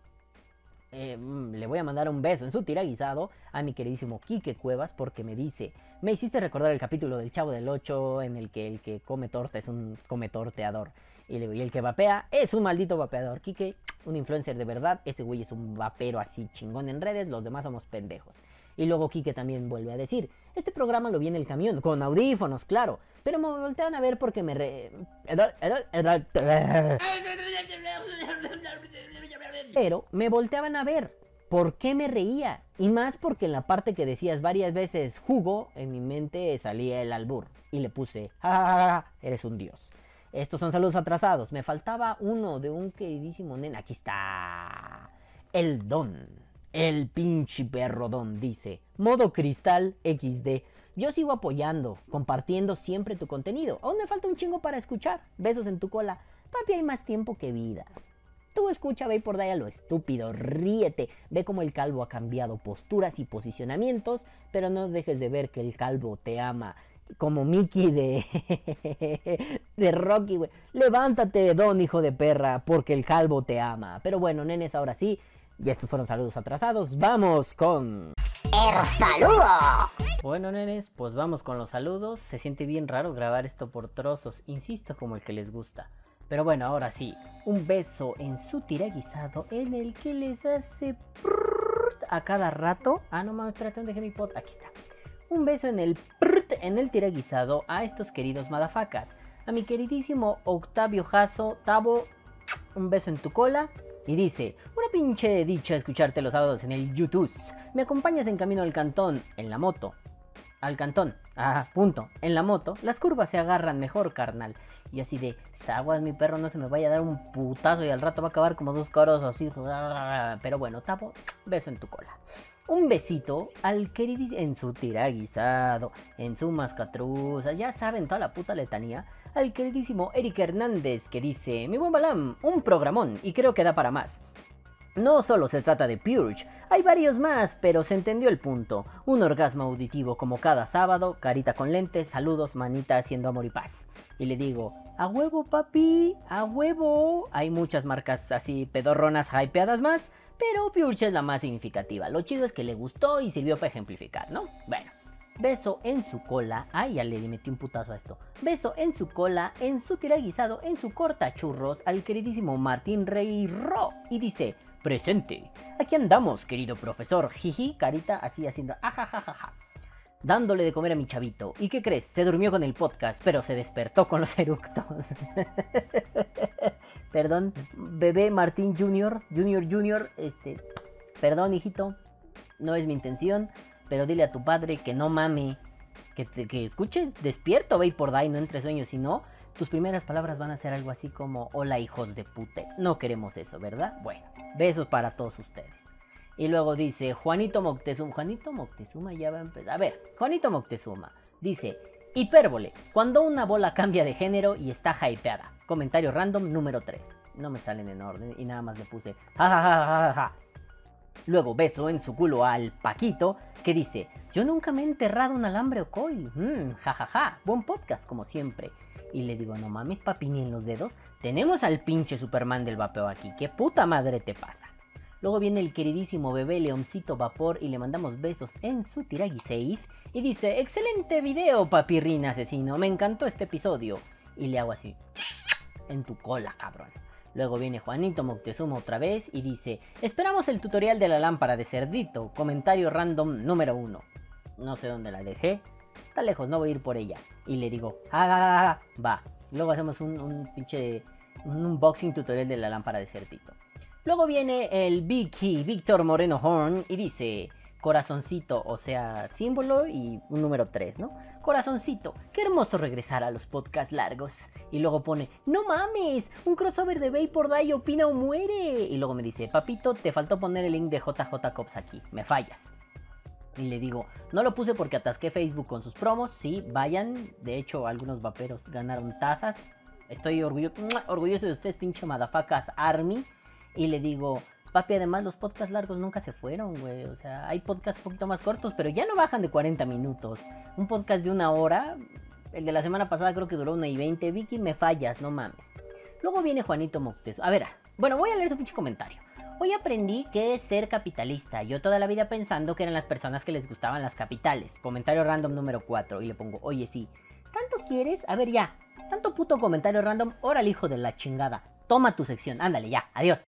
eh, mm, le voy a mandar un beso en su tira guisado a mi queridísimo Quique Cuevas porque me dice, me hiciste recordar el capítulo del Chavo del 8 en el que el que come torta es un come torteador. Y, le, y el que vapea es un maldito vapeador. Quique, un influencer de verdad, ese güey es un vapero así chingón en redes, los demás somos pendejos. Y luego Quique también vuelve a decir, este programa lo vi en el camión, con audífonos, claro. Pero me voltean a ver porque me re... Pero me volteaban a ver. ¿Por qué me reía? Y más porque en la parte que decías varias veces jugo, en mi mente salía el albur. Y le puse, ja, eres un dios. Estos son saludos atrasados. Me faltaba uno de un queridísimo nena. Aquí está. El don. El pinche perro don dice. Modo cristal XD. Yo sigo apoyando, compartiendo siempre tu contenido. Aún me falta un chingo para escuchar. Besos en tu cola. Papi, hay más tiempo que vida. Tú escucha, ve por a lo estúpido, ríete, ve cómo el calvo ha cambiado posturas y posicionamientos, pero no dejes de ver que el calvo te ama. Como Mickey de, <laughs> de Rocky, güey. Levántate, don hijo de perra, porque el calvo te ama. Pero bueno, nenes, ahora sí. Y estos fueron saludos atrasados. Vamos con... ¡El saludo! Bueno, nenes, pues vamos con los saludos. Se siente bien raro grabar esto por trozos, insisto, como el que les gusta. Pero bueno, ahora sí, un beso en su tiraguisado en el que les hace a cada rato. Ah, no mames, espérate, ¿dónde dejé mi pot? Aquí está. Un beso en el en el tiraguisado a estos queridos madafacas. A mi queridísimo Octavio Jasso, Tabo, un beso en tu cola. Y dice, una pinche dicha escucharte los sábados en el YouTube. Me acompañas en camino al cantón, en la moto. Al cantón. Ah, punto. En la moto, las curvas se agarran mejor, carnal. Y así de, aguas mi perro no se me vaya a dar un putazo y al rato va a acabar como dos coros así. Pero bueno, tapo, beso en tu cola. Un besito al queridísimo en su tiraguisado, en su mascatruza, ya saben toda la puta letanía. Al queridísimo Eric Hernández que dice, mi buen Balam, un programón y creo que da para más. No solo se trata de Purge, hay varios más, pero se entendió el punto. Un orgasmo auditivo como cada sábado, carita con lentes, saludos, manita haciendo amor y paz. Y le digo, a huevo papi, a huevo. Hay muchas marcas así pedorronas hypeadas más, pero Purge es la más significativa. Lo chido es que le gustó y sirvió para ejemplificar, ¿no? Bueno. Beso en su cola. Ay, ya le metí un putazo a esto. Beso en su cola, en su tiraguisado, en su corta churros al queridísimo Martín Rey Ro. Y dice, presente. Aquí andamos, querido profesor. Jiji, carita así haciendo ajajajaja. Dándole de comer a mi chavito. ¿Y qué crees? Se durmió con el podcast, pero se despertó con los <laughs> eructos. Perdón, bebé Martín Junior, Junior Junior, este, perdón, hijito, no es mi intención, pero dile a tu padre que no mame, que, que escuches despierto, ve por day, no entre sueños, si no, tus primeras palabras van a ser algo así como, hola hijos de pute, no queremos eso, ¿verdad? Bueno, besos para todos ustedes. Y luego dice Juanito Moctezuma. Juanito Moctezuma ya va a empezar. A ver, Juanito Moctezuma dice: Hipérbole, cuando una bola cambia de género y está hypeada. Comentario random número 3. No me salen en orden y nada más le puse ja ja ja ja ja, ja. Luego beso en su culo al Paquito que dice: Yo nunca me he enterrado un alambre o coil. Mm, ja ja ja, buen podcast como siempre. Y le digo: No mames, papi, ni en los dedos. Tenemos al pinche Superman del vapeo aquí. ¿Qué puta madre te pasa? Luego viene el queridísimo bebé Leoncito Vapor y le mandamos besos en su Tiragi 6 y dice, excelente video, papirrín asesino, me encantó este episodio. Y le hago así, en tu cola, cabrón. Luego viene Juanito Moctezuma otra vez y dice, esperamos el tutorial de la lámpara de cerdito, comentario random número 1. No sé dónde la dejé, está lejos, no voy a ir por ella. Y le digo, ah, va. Luego hacemos un, un pinche, un unboxing tutorial de la lámpara de cerdito. Luego viene el Vicky Víctor Moreno Horn y dice corazoncito, o sea, símbolo y un número 3, ¿no? Corazoncito, qué hermoso regresar a los podcasts largos. Y luego pone, no mames, un crossover de Vapor Day opina o muere. Y luego me dice, papito, te faltó poner el link de JJ Cops aquí, me fallas. Y le digo, no lo puse porque atasqué Facebook con sus promos, sí, vayan. De hecho, algunos vaperos ganaron tazas. Estoy orgullo- orgulloso de ustedes, pinche madafacas Army. Y le digo, papi, además los podcasts largos nunca se fueron, güey. O sea, hay podcasts un poquito más cortos, pero ya no bajan de 40 minutos. Un podcast de una hora, el de la semana pasada creo que duró una y 20. Vicky, me fallas, no mames. Luego viene Juanito Moctezuma. A ver, bueno, voy a leer su pinche comentario. Hoy aprendí que es ser capitalista. Yo toda la vida pensando que eran las personas que les gustaban las capitales. Comentario random número 4. Y le pongo, oye, sí. ¿Tanto quieres? A ver, ya. Tanto puto comentario random. Órale, hijo de la chingada. Toma tu sección. Ándale, ya. Adiós.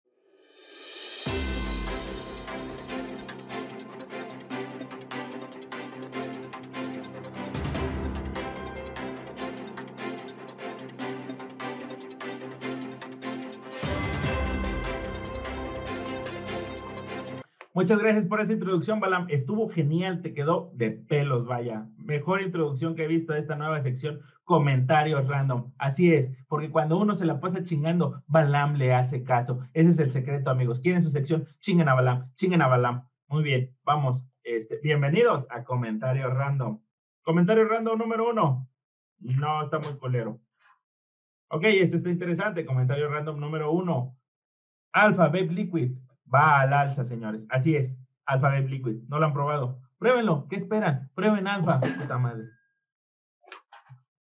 Muchas gracias por esa introducción, Balam. Estuvo genial, te quedó de pelos, vaya. Mejor introducción que he visto a esta nueva sección, comentarios random. Así es, porque cuando uno se la pasa chingando, Balam le hace caso. Ese es el secreto, amigos. ¿Quieren su sección? Chinguen a Balam, chinguen a Balam. Muy bien, vamos. Este, bienvenidos a comentarios random. Comentario random número uno. No, está muy colero. Ok, este está interesante. Comentario random número uno. Alpha Vape Liquid va al alza, señores. Así es. Alpha Vape Liquid. No lo han probado. Pruébenlo. ¿Qué esperan? Prueben Alpha. Puta madre.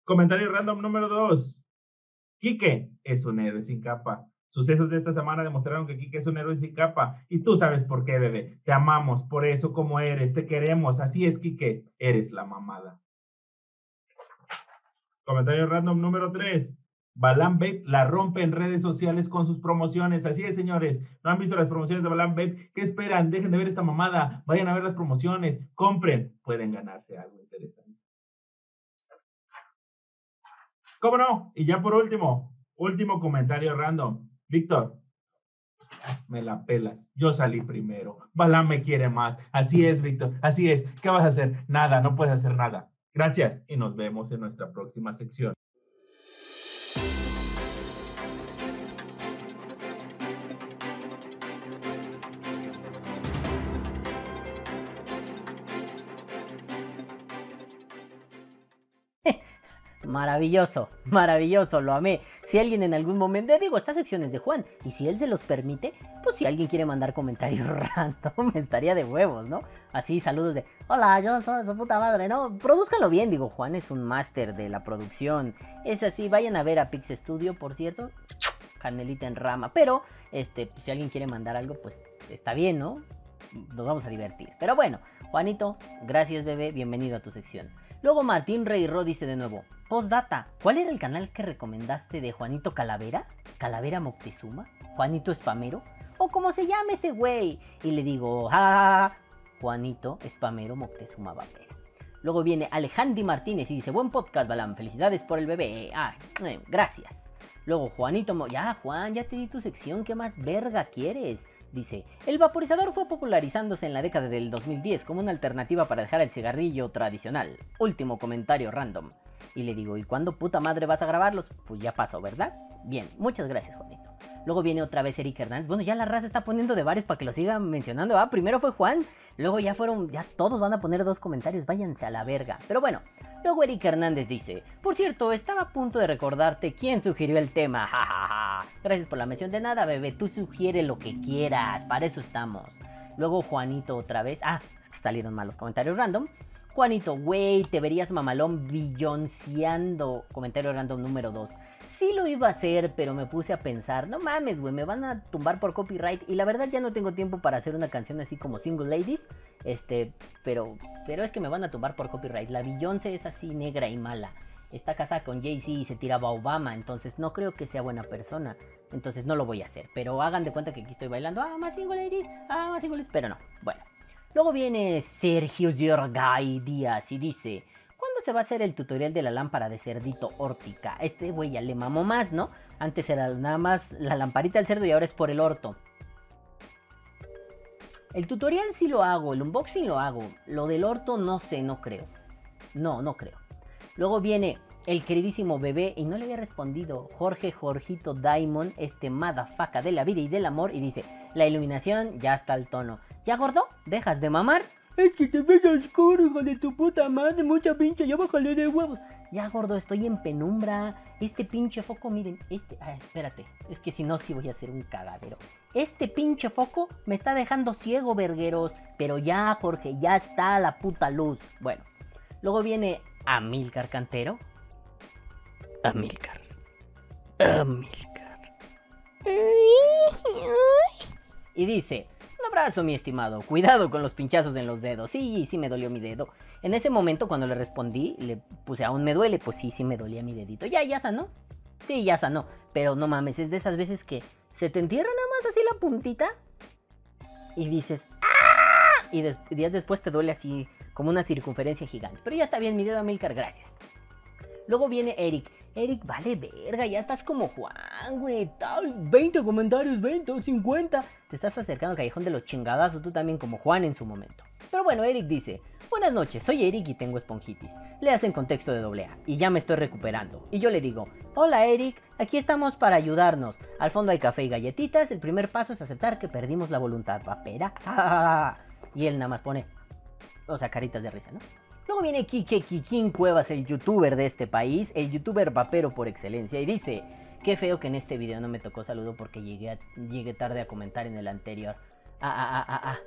Comentario random número dos. Quique es un héroe sin capa. Sucesos de esta semana demostraron que Quique es un héroe sin capa. Y tú sabes por qué, bebé. Te amamos por eso como eres. Te queremos. Así es, Quique. Eres la mamada. Comentario random número 3. Balam Vape la rompe en redes sociales con sus promociones. Así es, señores. ¿No han visto las promociones de Balam Vape? ¿Qué esperan? Dejen de ver esta mamada. Vayan a ver las promociones. Compren. Pueden ganarse algo interesante. ¿Cómo no? Y ya por último, último comentario random. Víctor, me la pelas. Yo salí primero. Balam me quiere más. Así es, Víctor. Así es. ¿Qué vas a hacer? Nada, no puedes hacer nada. Gracias y nos vemos en nuestra próxima sección. Maravilloso, maravilloso, lo amé. Si alguien en algún momento, digo, esta sección es de Juan, y si él se los permite, pues si alguien quiere mandar comentarios <laughs> random, estaría de huevos, ¿no? Así, saludos de, hola, yo soy su puta madre, ¿no? Produzcanlo bien, digo, Juan es un máster de la producción. Es así, vayan a ver a Pix Studio, por cierto, canelita en rama. Pero, este, pues, si alguien quiere mandar algo, pues está bien, ¿no? Nos vamos a divertir. Pero bueno, Juanito, gracias, bebé, bienvenido a tu sección. Luego Martín Reyro dice de nuevo, postdata, ¿cuál era el canal que recomendaste de Juanito Calavera? ¿Calavera Moctezuma? ¿Juanito Espamero? O como se llame ese güey. Y le digo, ja, Juanito Espamero Moctezuma Vapero. Luego viene Alejandri Martínez y dice, buen podcast, Balam, felicidades por el bebé. Ah, gracias. Luego Juanito, Mo- ya Juan, ya te di tu sección, ¿qué más verga quieres? Dice, el vaporizador fue popularizándose en la década del 2010 como una alternativa para dejar el cigarrillo tradicional. Último comentario random. Y le digo, ¿y cuándo puta madre vas a grabarlos? Pues ya pasó, ¿verdad? Bien, muchas gracias, Juanito. Luego viene otra vez Eric Hernández. Bueno, ya la raza está poniendo de varios para que lo sigan mencionando. Ah, primero fue Juan, luego ya fueron, ya todos van a poner dos comentarios, váyanse a la verga. Pero bueno, luego Eric Hernández dice, por cierto, estaba a punto de recordarte quién sugirió el tema. <laughs> Ja, ja, ja. Gracias por la mención de nada, bebé. Tú sugiere lo que quieras, para eso estamos. Luego Juanito otra vez. Ah, es que salieron mal los comentarios random. Juanito, güey, te verías mamalón billonciando. Comentario random número 2. Sí lo iba a hacer, pero me puse a pensar, no mames, güey, me van a tumbar por copyright y la verdad ya no tengo tiempo para hacer una canción así como Single Ladies, este, pero, pero es que me van a tumbar por copyright. La Beyoncé es así negra y mala. Está casada con Jay-Z y se tiraba a Obama, entonces no creo que sea buena persona. Entonces no lo voy a hacer, pero hagan de cuenta que aquí estoy bailando, ah, más Single Ladies, ah, más Single Ladies, pero no, bueno. Luego viene Sergio Giorgay Díaz y dice, ¿cuándo se va a hacer el tutorial de la lámpara de cerdito órtica? Este güey ya le mamó más, ¿no? Antes era nada más la lamparita del cerdo y ahora es por el orto. El tutorial sí lo hago, el unboxing lo hago. Lo del orto no sé, no creo. No, no creo. Luego viene el queridísimo bebé y no le había respondido Jorge Jorgito Diamond, este madafaca de la vida y del amor, y dice, la iluminación ya está al tono. ¿Ya gordo? ¿Dejas de mamar? Es que te ves oscuro, hijo de tu puta madre, mucha pinche, ya bájale de huevos. Ya gordo, estoy en penumbra. Este pinche foco, miren, este... Ah, espérate, es que si no, sí voy a hacer un cagadero. Este pinche foco me está dejando ciego, vergueros. Pero ya, Jorge, ya está la puta luz. Bueno, luego viene Amilcar Cantero. Amilcar. Amilcar. Y dice, un abrazo mi estimado, cuidado con los pinchazos en los dedos. Sí, sí me dolió mi dedo. En ese momento cuando le respondí, le puse, aún me duele, pues sí, sí me dolía mi dedito. Ya, ya sanó. Sí, ya sanó. Pero no mames, es de esas veces que se te entierra nada más así la puntita y dices, ¡ah! Y días después te duele así como una circunferencia gigante. Pero ya está bien mi dedo, Amilcar, gracias. Luego viene Eric. Eric, vale verga, ya estás como Juan, güey. Tal, 20 comentarios, 20 o 50. Te estás acercando al callejón de los chingadazos, tú también como Juan en su momento. Pero bueno, Eric dice, buenas noches, soy Eric y tengo esponjitis. Le hacen contexto de doble A y ya me estoy recuperando. Y yo le digo, hola Eric, aquí estamos para ayudarnos. Al fondo hay café y galletitas, el primer paso es aceptar que perdimos la voluntad, papera. <laughs> y él nada más pone, o sea, caritas de risa, ¿no? Luego viene Kike Kikín Cuevas, el youtuber de este país, el youtuber vapero por excelencia, y dice, qué feo que en este video no me tocó saludo porque llegué, tarde a comentar en el anterior. Ah, ah, ah, ah, ah,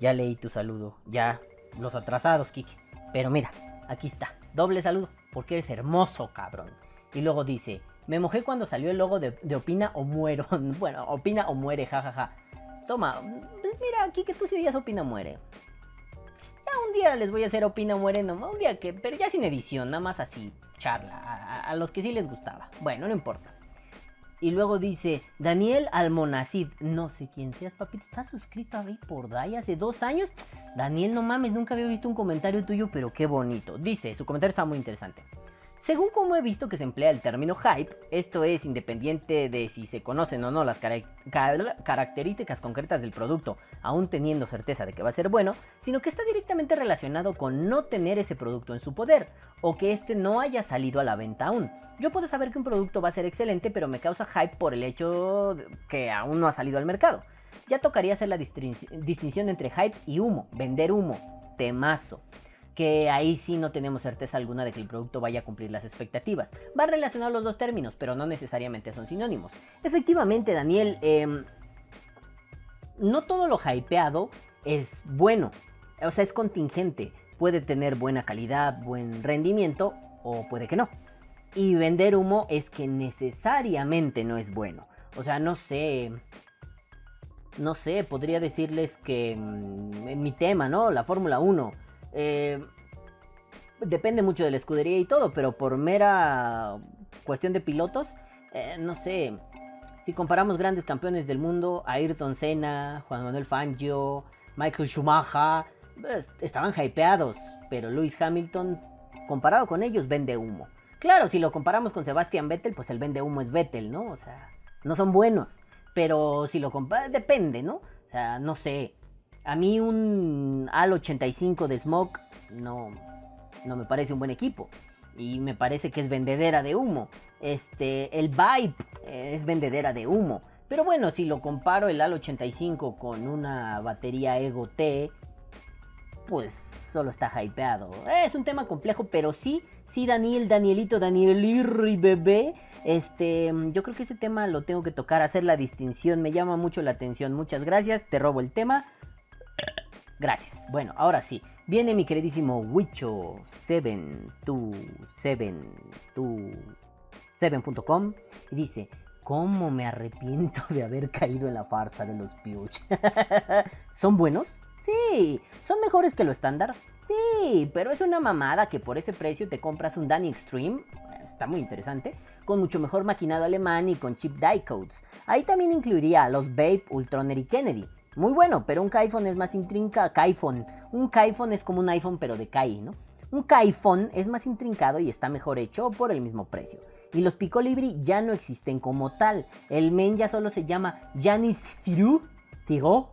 ya leí tu saludo, ya, los atrasados, Kike. Pero mira, aquí está, doble saludo, porque eres hermoso, cabrón. Y luego dice, me mojé cuando salió el logo de, Opina o Muero. <laughs> bueno, Opina o Muere, jajaja. Toma, pues mira, Kike, tú sí días Opina o Muere. Ya un día les voy a hacer opina muere, no, un día que, pero ya sin edición, nada más así, charla, a, los que sí les gustaba. Bueno, no importa. Y luego dice, Daniel Almonacid, no sé quién seas, papito, ¿estás suscrito a Day hace dos años? Daniel, no mames, nunca había visto un comentario tuyo, pero qué bonito. Dice, su comentario está muy interesante. Según como he visto que se emplea el término hype, esto es independiente de si se conocen o no las cara- car- características concretas del producto, aún teniendo certeza de que va a ser bueno, sino que está directamente relacionado con no tener ese producto en su poder, o que este no haya salido a la venta aún. Yo puedo saber que un producto va a ser excelente, pero me causa hype por el hecho que aún no ha salido al mercado. Ya tocaría hacer la distin- distinción entre hype y humo, vender humo, temazo que ahí sí no tenemos certeza alguna de que el producto vaya a cumplir las expectativas. Va relacionado los dos términos, pero no necesariamente son sinónimos. Efectivamente, Daniel, em, no todo lo hypeado es bueno, o sea, es contingente. Puede tener buena calidad, buen rendimiento, o puede que no. Y vender humo es que necesariamente no es bueno. O sea, no sé. No sé, podría decirles que mm, mi tema, ¿no? La Fórmula 1. Eh, depende mucho de la escudería y todo, pero por mera cuestión de pilotos, eh, no sé. Si comparamos grandes campeones del mundo, Ayrton Senna, Juan Manuel Fangio, Michael Schumacher, pues, estaban hypeados, pero Lewis Hamilton, comparado con ellos, vende humo. Claro, si lo comparamos con Sebastian Vettel, pues el vende humo es Vettel, ¿no? O sea, no son buenos. Pero si lo comparas, depende, ¿no? O sea, no sé. A mí un AL 85 de Smoke no, no me parece un buen equipo. Y me parece que es vendedera de humo. Este, el Vibe eh, es vendedera de humo. Pero bueno, si lo comparo el AL 85 con una batería Ego T, pues solo está hypeado. Es un tema complejo, pero sí, sí, Daniel, Danielito, Danielirri bebé. Este, yo creo que ese tema lo tengo que tocar, hacer la distinción. Me llama mucho la atención. Muchas gracias. Te robo el tema. Gracias. Bueno, ahora sí. Viene mi queridísimo Wicho 72727.com y dice, ¿cómo me arrepiento de haber caído en la farsa de los Piuch? <laughs> ¿Son buenos? Sí. ¿Son mejores que lo estándar? Sí, pero es una mamada que por ese precio te compras un Danny Extreme, está muy interesante, con mucho mejor maquinado alemán y con chip die codes. Ahí también incluiría los Babe, Ultroner y Kennedy. Muy bueno, pero un Kaifon es más intrinca. Kaifon. Un Kaifon es como un iPhone, pero de Kai, ¿no? Un Kaifon es más intrincado y está mejor hecho por el mismo precio. Y los Picolibri ya no existen como tal. El men ya solo se llama Janis Thiru, Tiro,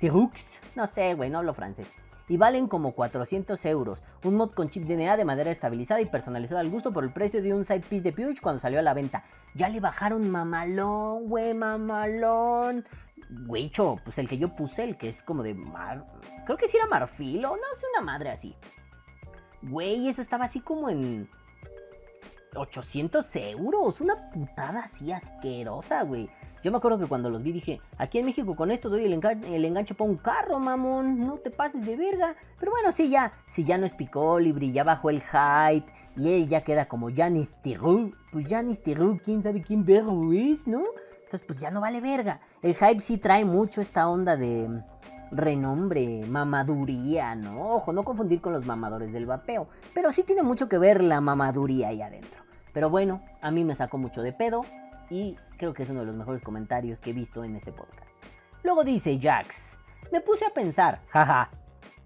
Tirux, no sé, güey, no hablo francés. Y valen como 400 euros. Un mod con chip DNA de madera estabilizada y personalizado al gusto por el precio de un side piece de Puge cuando salió a la venta. Ya le bajaron mamalón, güey, mamalón. Güeycho, pues el que yo puse, el que es como de mar... Creo que sí era marfil o no sé, una madre así. Güey, eso estaba así como en 800 euros. Una putada así asquerosa, güey. Yo me acuerdo que cuando los vi dije, aquí en México con esto doy el, engan el enganche para un carro, mamón. No te pases de verga. Pero bueno, sí, ya. Si ya no es Picolibri, ya bajó el hype. Y él ya queda como Janis Tirou. Pues Janis Tirou, quién sabe quién verga es, ¿no? Entonces, pues ya no vale verga. El hype sí trae mucho esta onda de renombre, mamaduría, ¿no? Ojo, no confundir con los mamadores del vapeo. Pero sí tiene mucho que ver la mamaduría ahí adentro. Pero bueno, a mí me sacó mucho de pedo y creo que es uno de los mejores comentarios que he visto en este podcast. Luego dice Jax, me puse a pensar, jaja,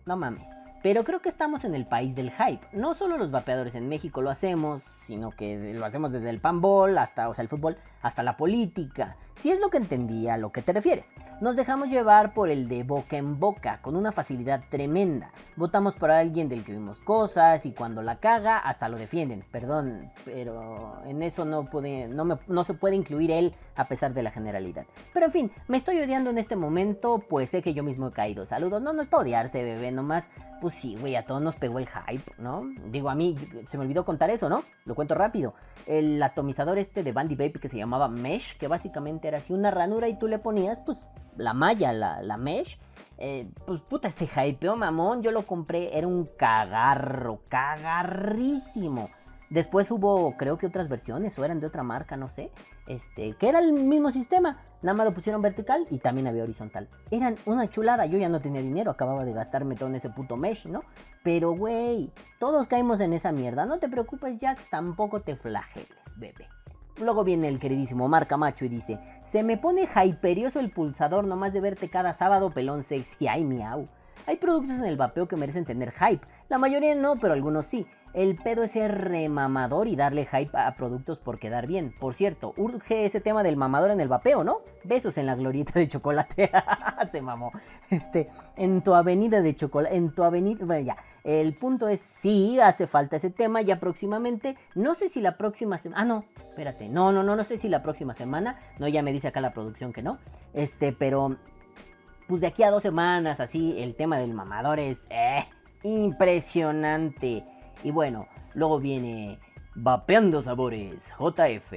no mames, pero creo que estamos en el país del hype. No solo los vapeadores en México lo hacemos, sino que lo hacemos desde el panball hasta, o sea, el fútbol, hasta la política. Si es lo que entendía a lo que te refieres. Nos dejamos llevar por el de boca en boca, con una facilidad tremenda. Votamos por alguien del que vimos cosas y cuando la caga hasta lo defienden. Perdón, pero en eso no, puede, no, me, no se puede incluir él a pesar de la generalidad. Pero en fin, me estoy odiando en este momento, pues sé que yo mismo he caído. Saludos, no, no es para odiarse, bebé, nomás. Pues sí, güey, a todos nos pegó el hype, ¿no? Digo, a mí se me olvidó contar eso, ¿no? Cuento rápido. El atomizador este de Bandy Baby que se llamaba Mesh, que básicamente era así una ranura y tú le ponías, pues, la malla, la, la Mesh. Eh, pues puta, se hypeó, mamón. Yo lo compré, era un cagarro, cagarrísimo. Después hubo, creo que otras versiones, o eran de otra marca, no sé. Este, que era el mismo sistema. Nada más lo pusieron vertical y también había horizontal. Eran una chulada. Yo ya no tenía dinero, acababa de gastarme todo en ese puto mesh, ¿no? Pero, güey, todos caímos en esa mierda. No te preocupes, Jax, tampoco te flageles, bebé. Luego viene el queridísimo Mar Camacho y dice: Se me pone hyperioso el pulsador nomás de verte cada sábado pelón sexy. Ay, miau. Hay productos en el vapeo que merecen tener hype. La mayoría no, pero algunos sí. El pedo es ser remamador y darle hype a productos por quedar bien. Por cierto, urge ese tema del mamador en el vapeo, ¿no? Besos en la glorieta de chocolate. <laughs> Se mamó. Este, en tu avenida de chocolate. En tu avenida. Bueno, ya. El punto es, sí, hace falta ese tema ya próximamente. No sé si la próxima semana. Ah, no, espérate. No, no, no, no sé si la próxima semana. No, ya me dice acá la producción que no. Este, pero. Pues de aquí a dos semanas, así, el tema del mamador es. Eh, impresionante. Y bueno, luego viene Vapeando Sabores JF,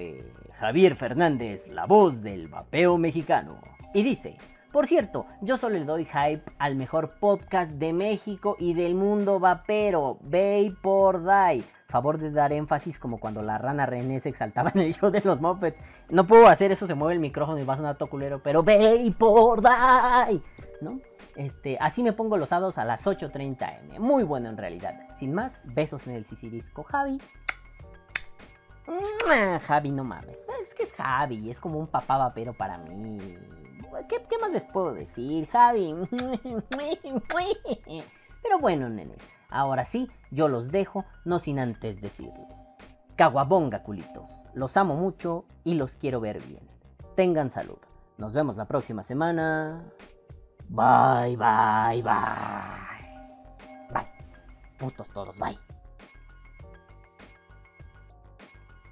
Javier Fernández, la voz del vapeo mexicano. Y dice, por cierto, yo solo le doy hype al mejor podcast de México y del mundo vapero, Vapor Die. Favor de dar énfasis como cuando la rana René se exaltaba en el show de los Muppets. No puedo hacer eso, se mueve el micrófono y va a sonar todo culero, pero Vapor Die, ¿no? Este, así me pongo los hados a las 8.30 m. Muy bueno en realidad. Sin más, besos en el Sisirisco Javi. Javi, no mames. Es que es Javi, es como un papá vapero para mí. ¿Qué, qué más les puedo decir, Javi? <laughs> Pero bueno, nenes, ahora sí, yo los dejo, no sin antes decirles. Caguabonga, culitos. Los amo mucho y los quiero ver bien. Tengan salud. Nos vemos la próxima semana. Bye, bye, bye. Bye. Putos todos, bye.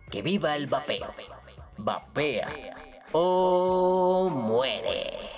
Que viva el vapeo. Vapea o muere.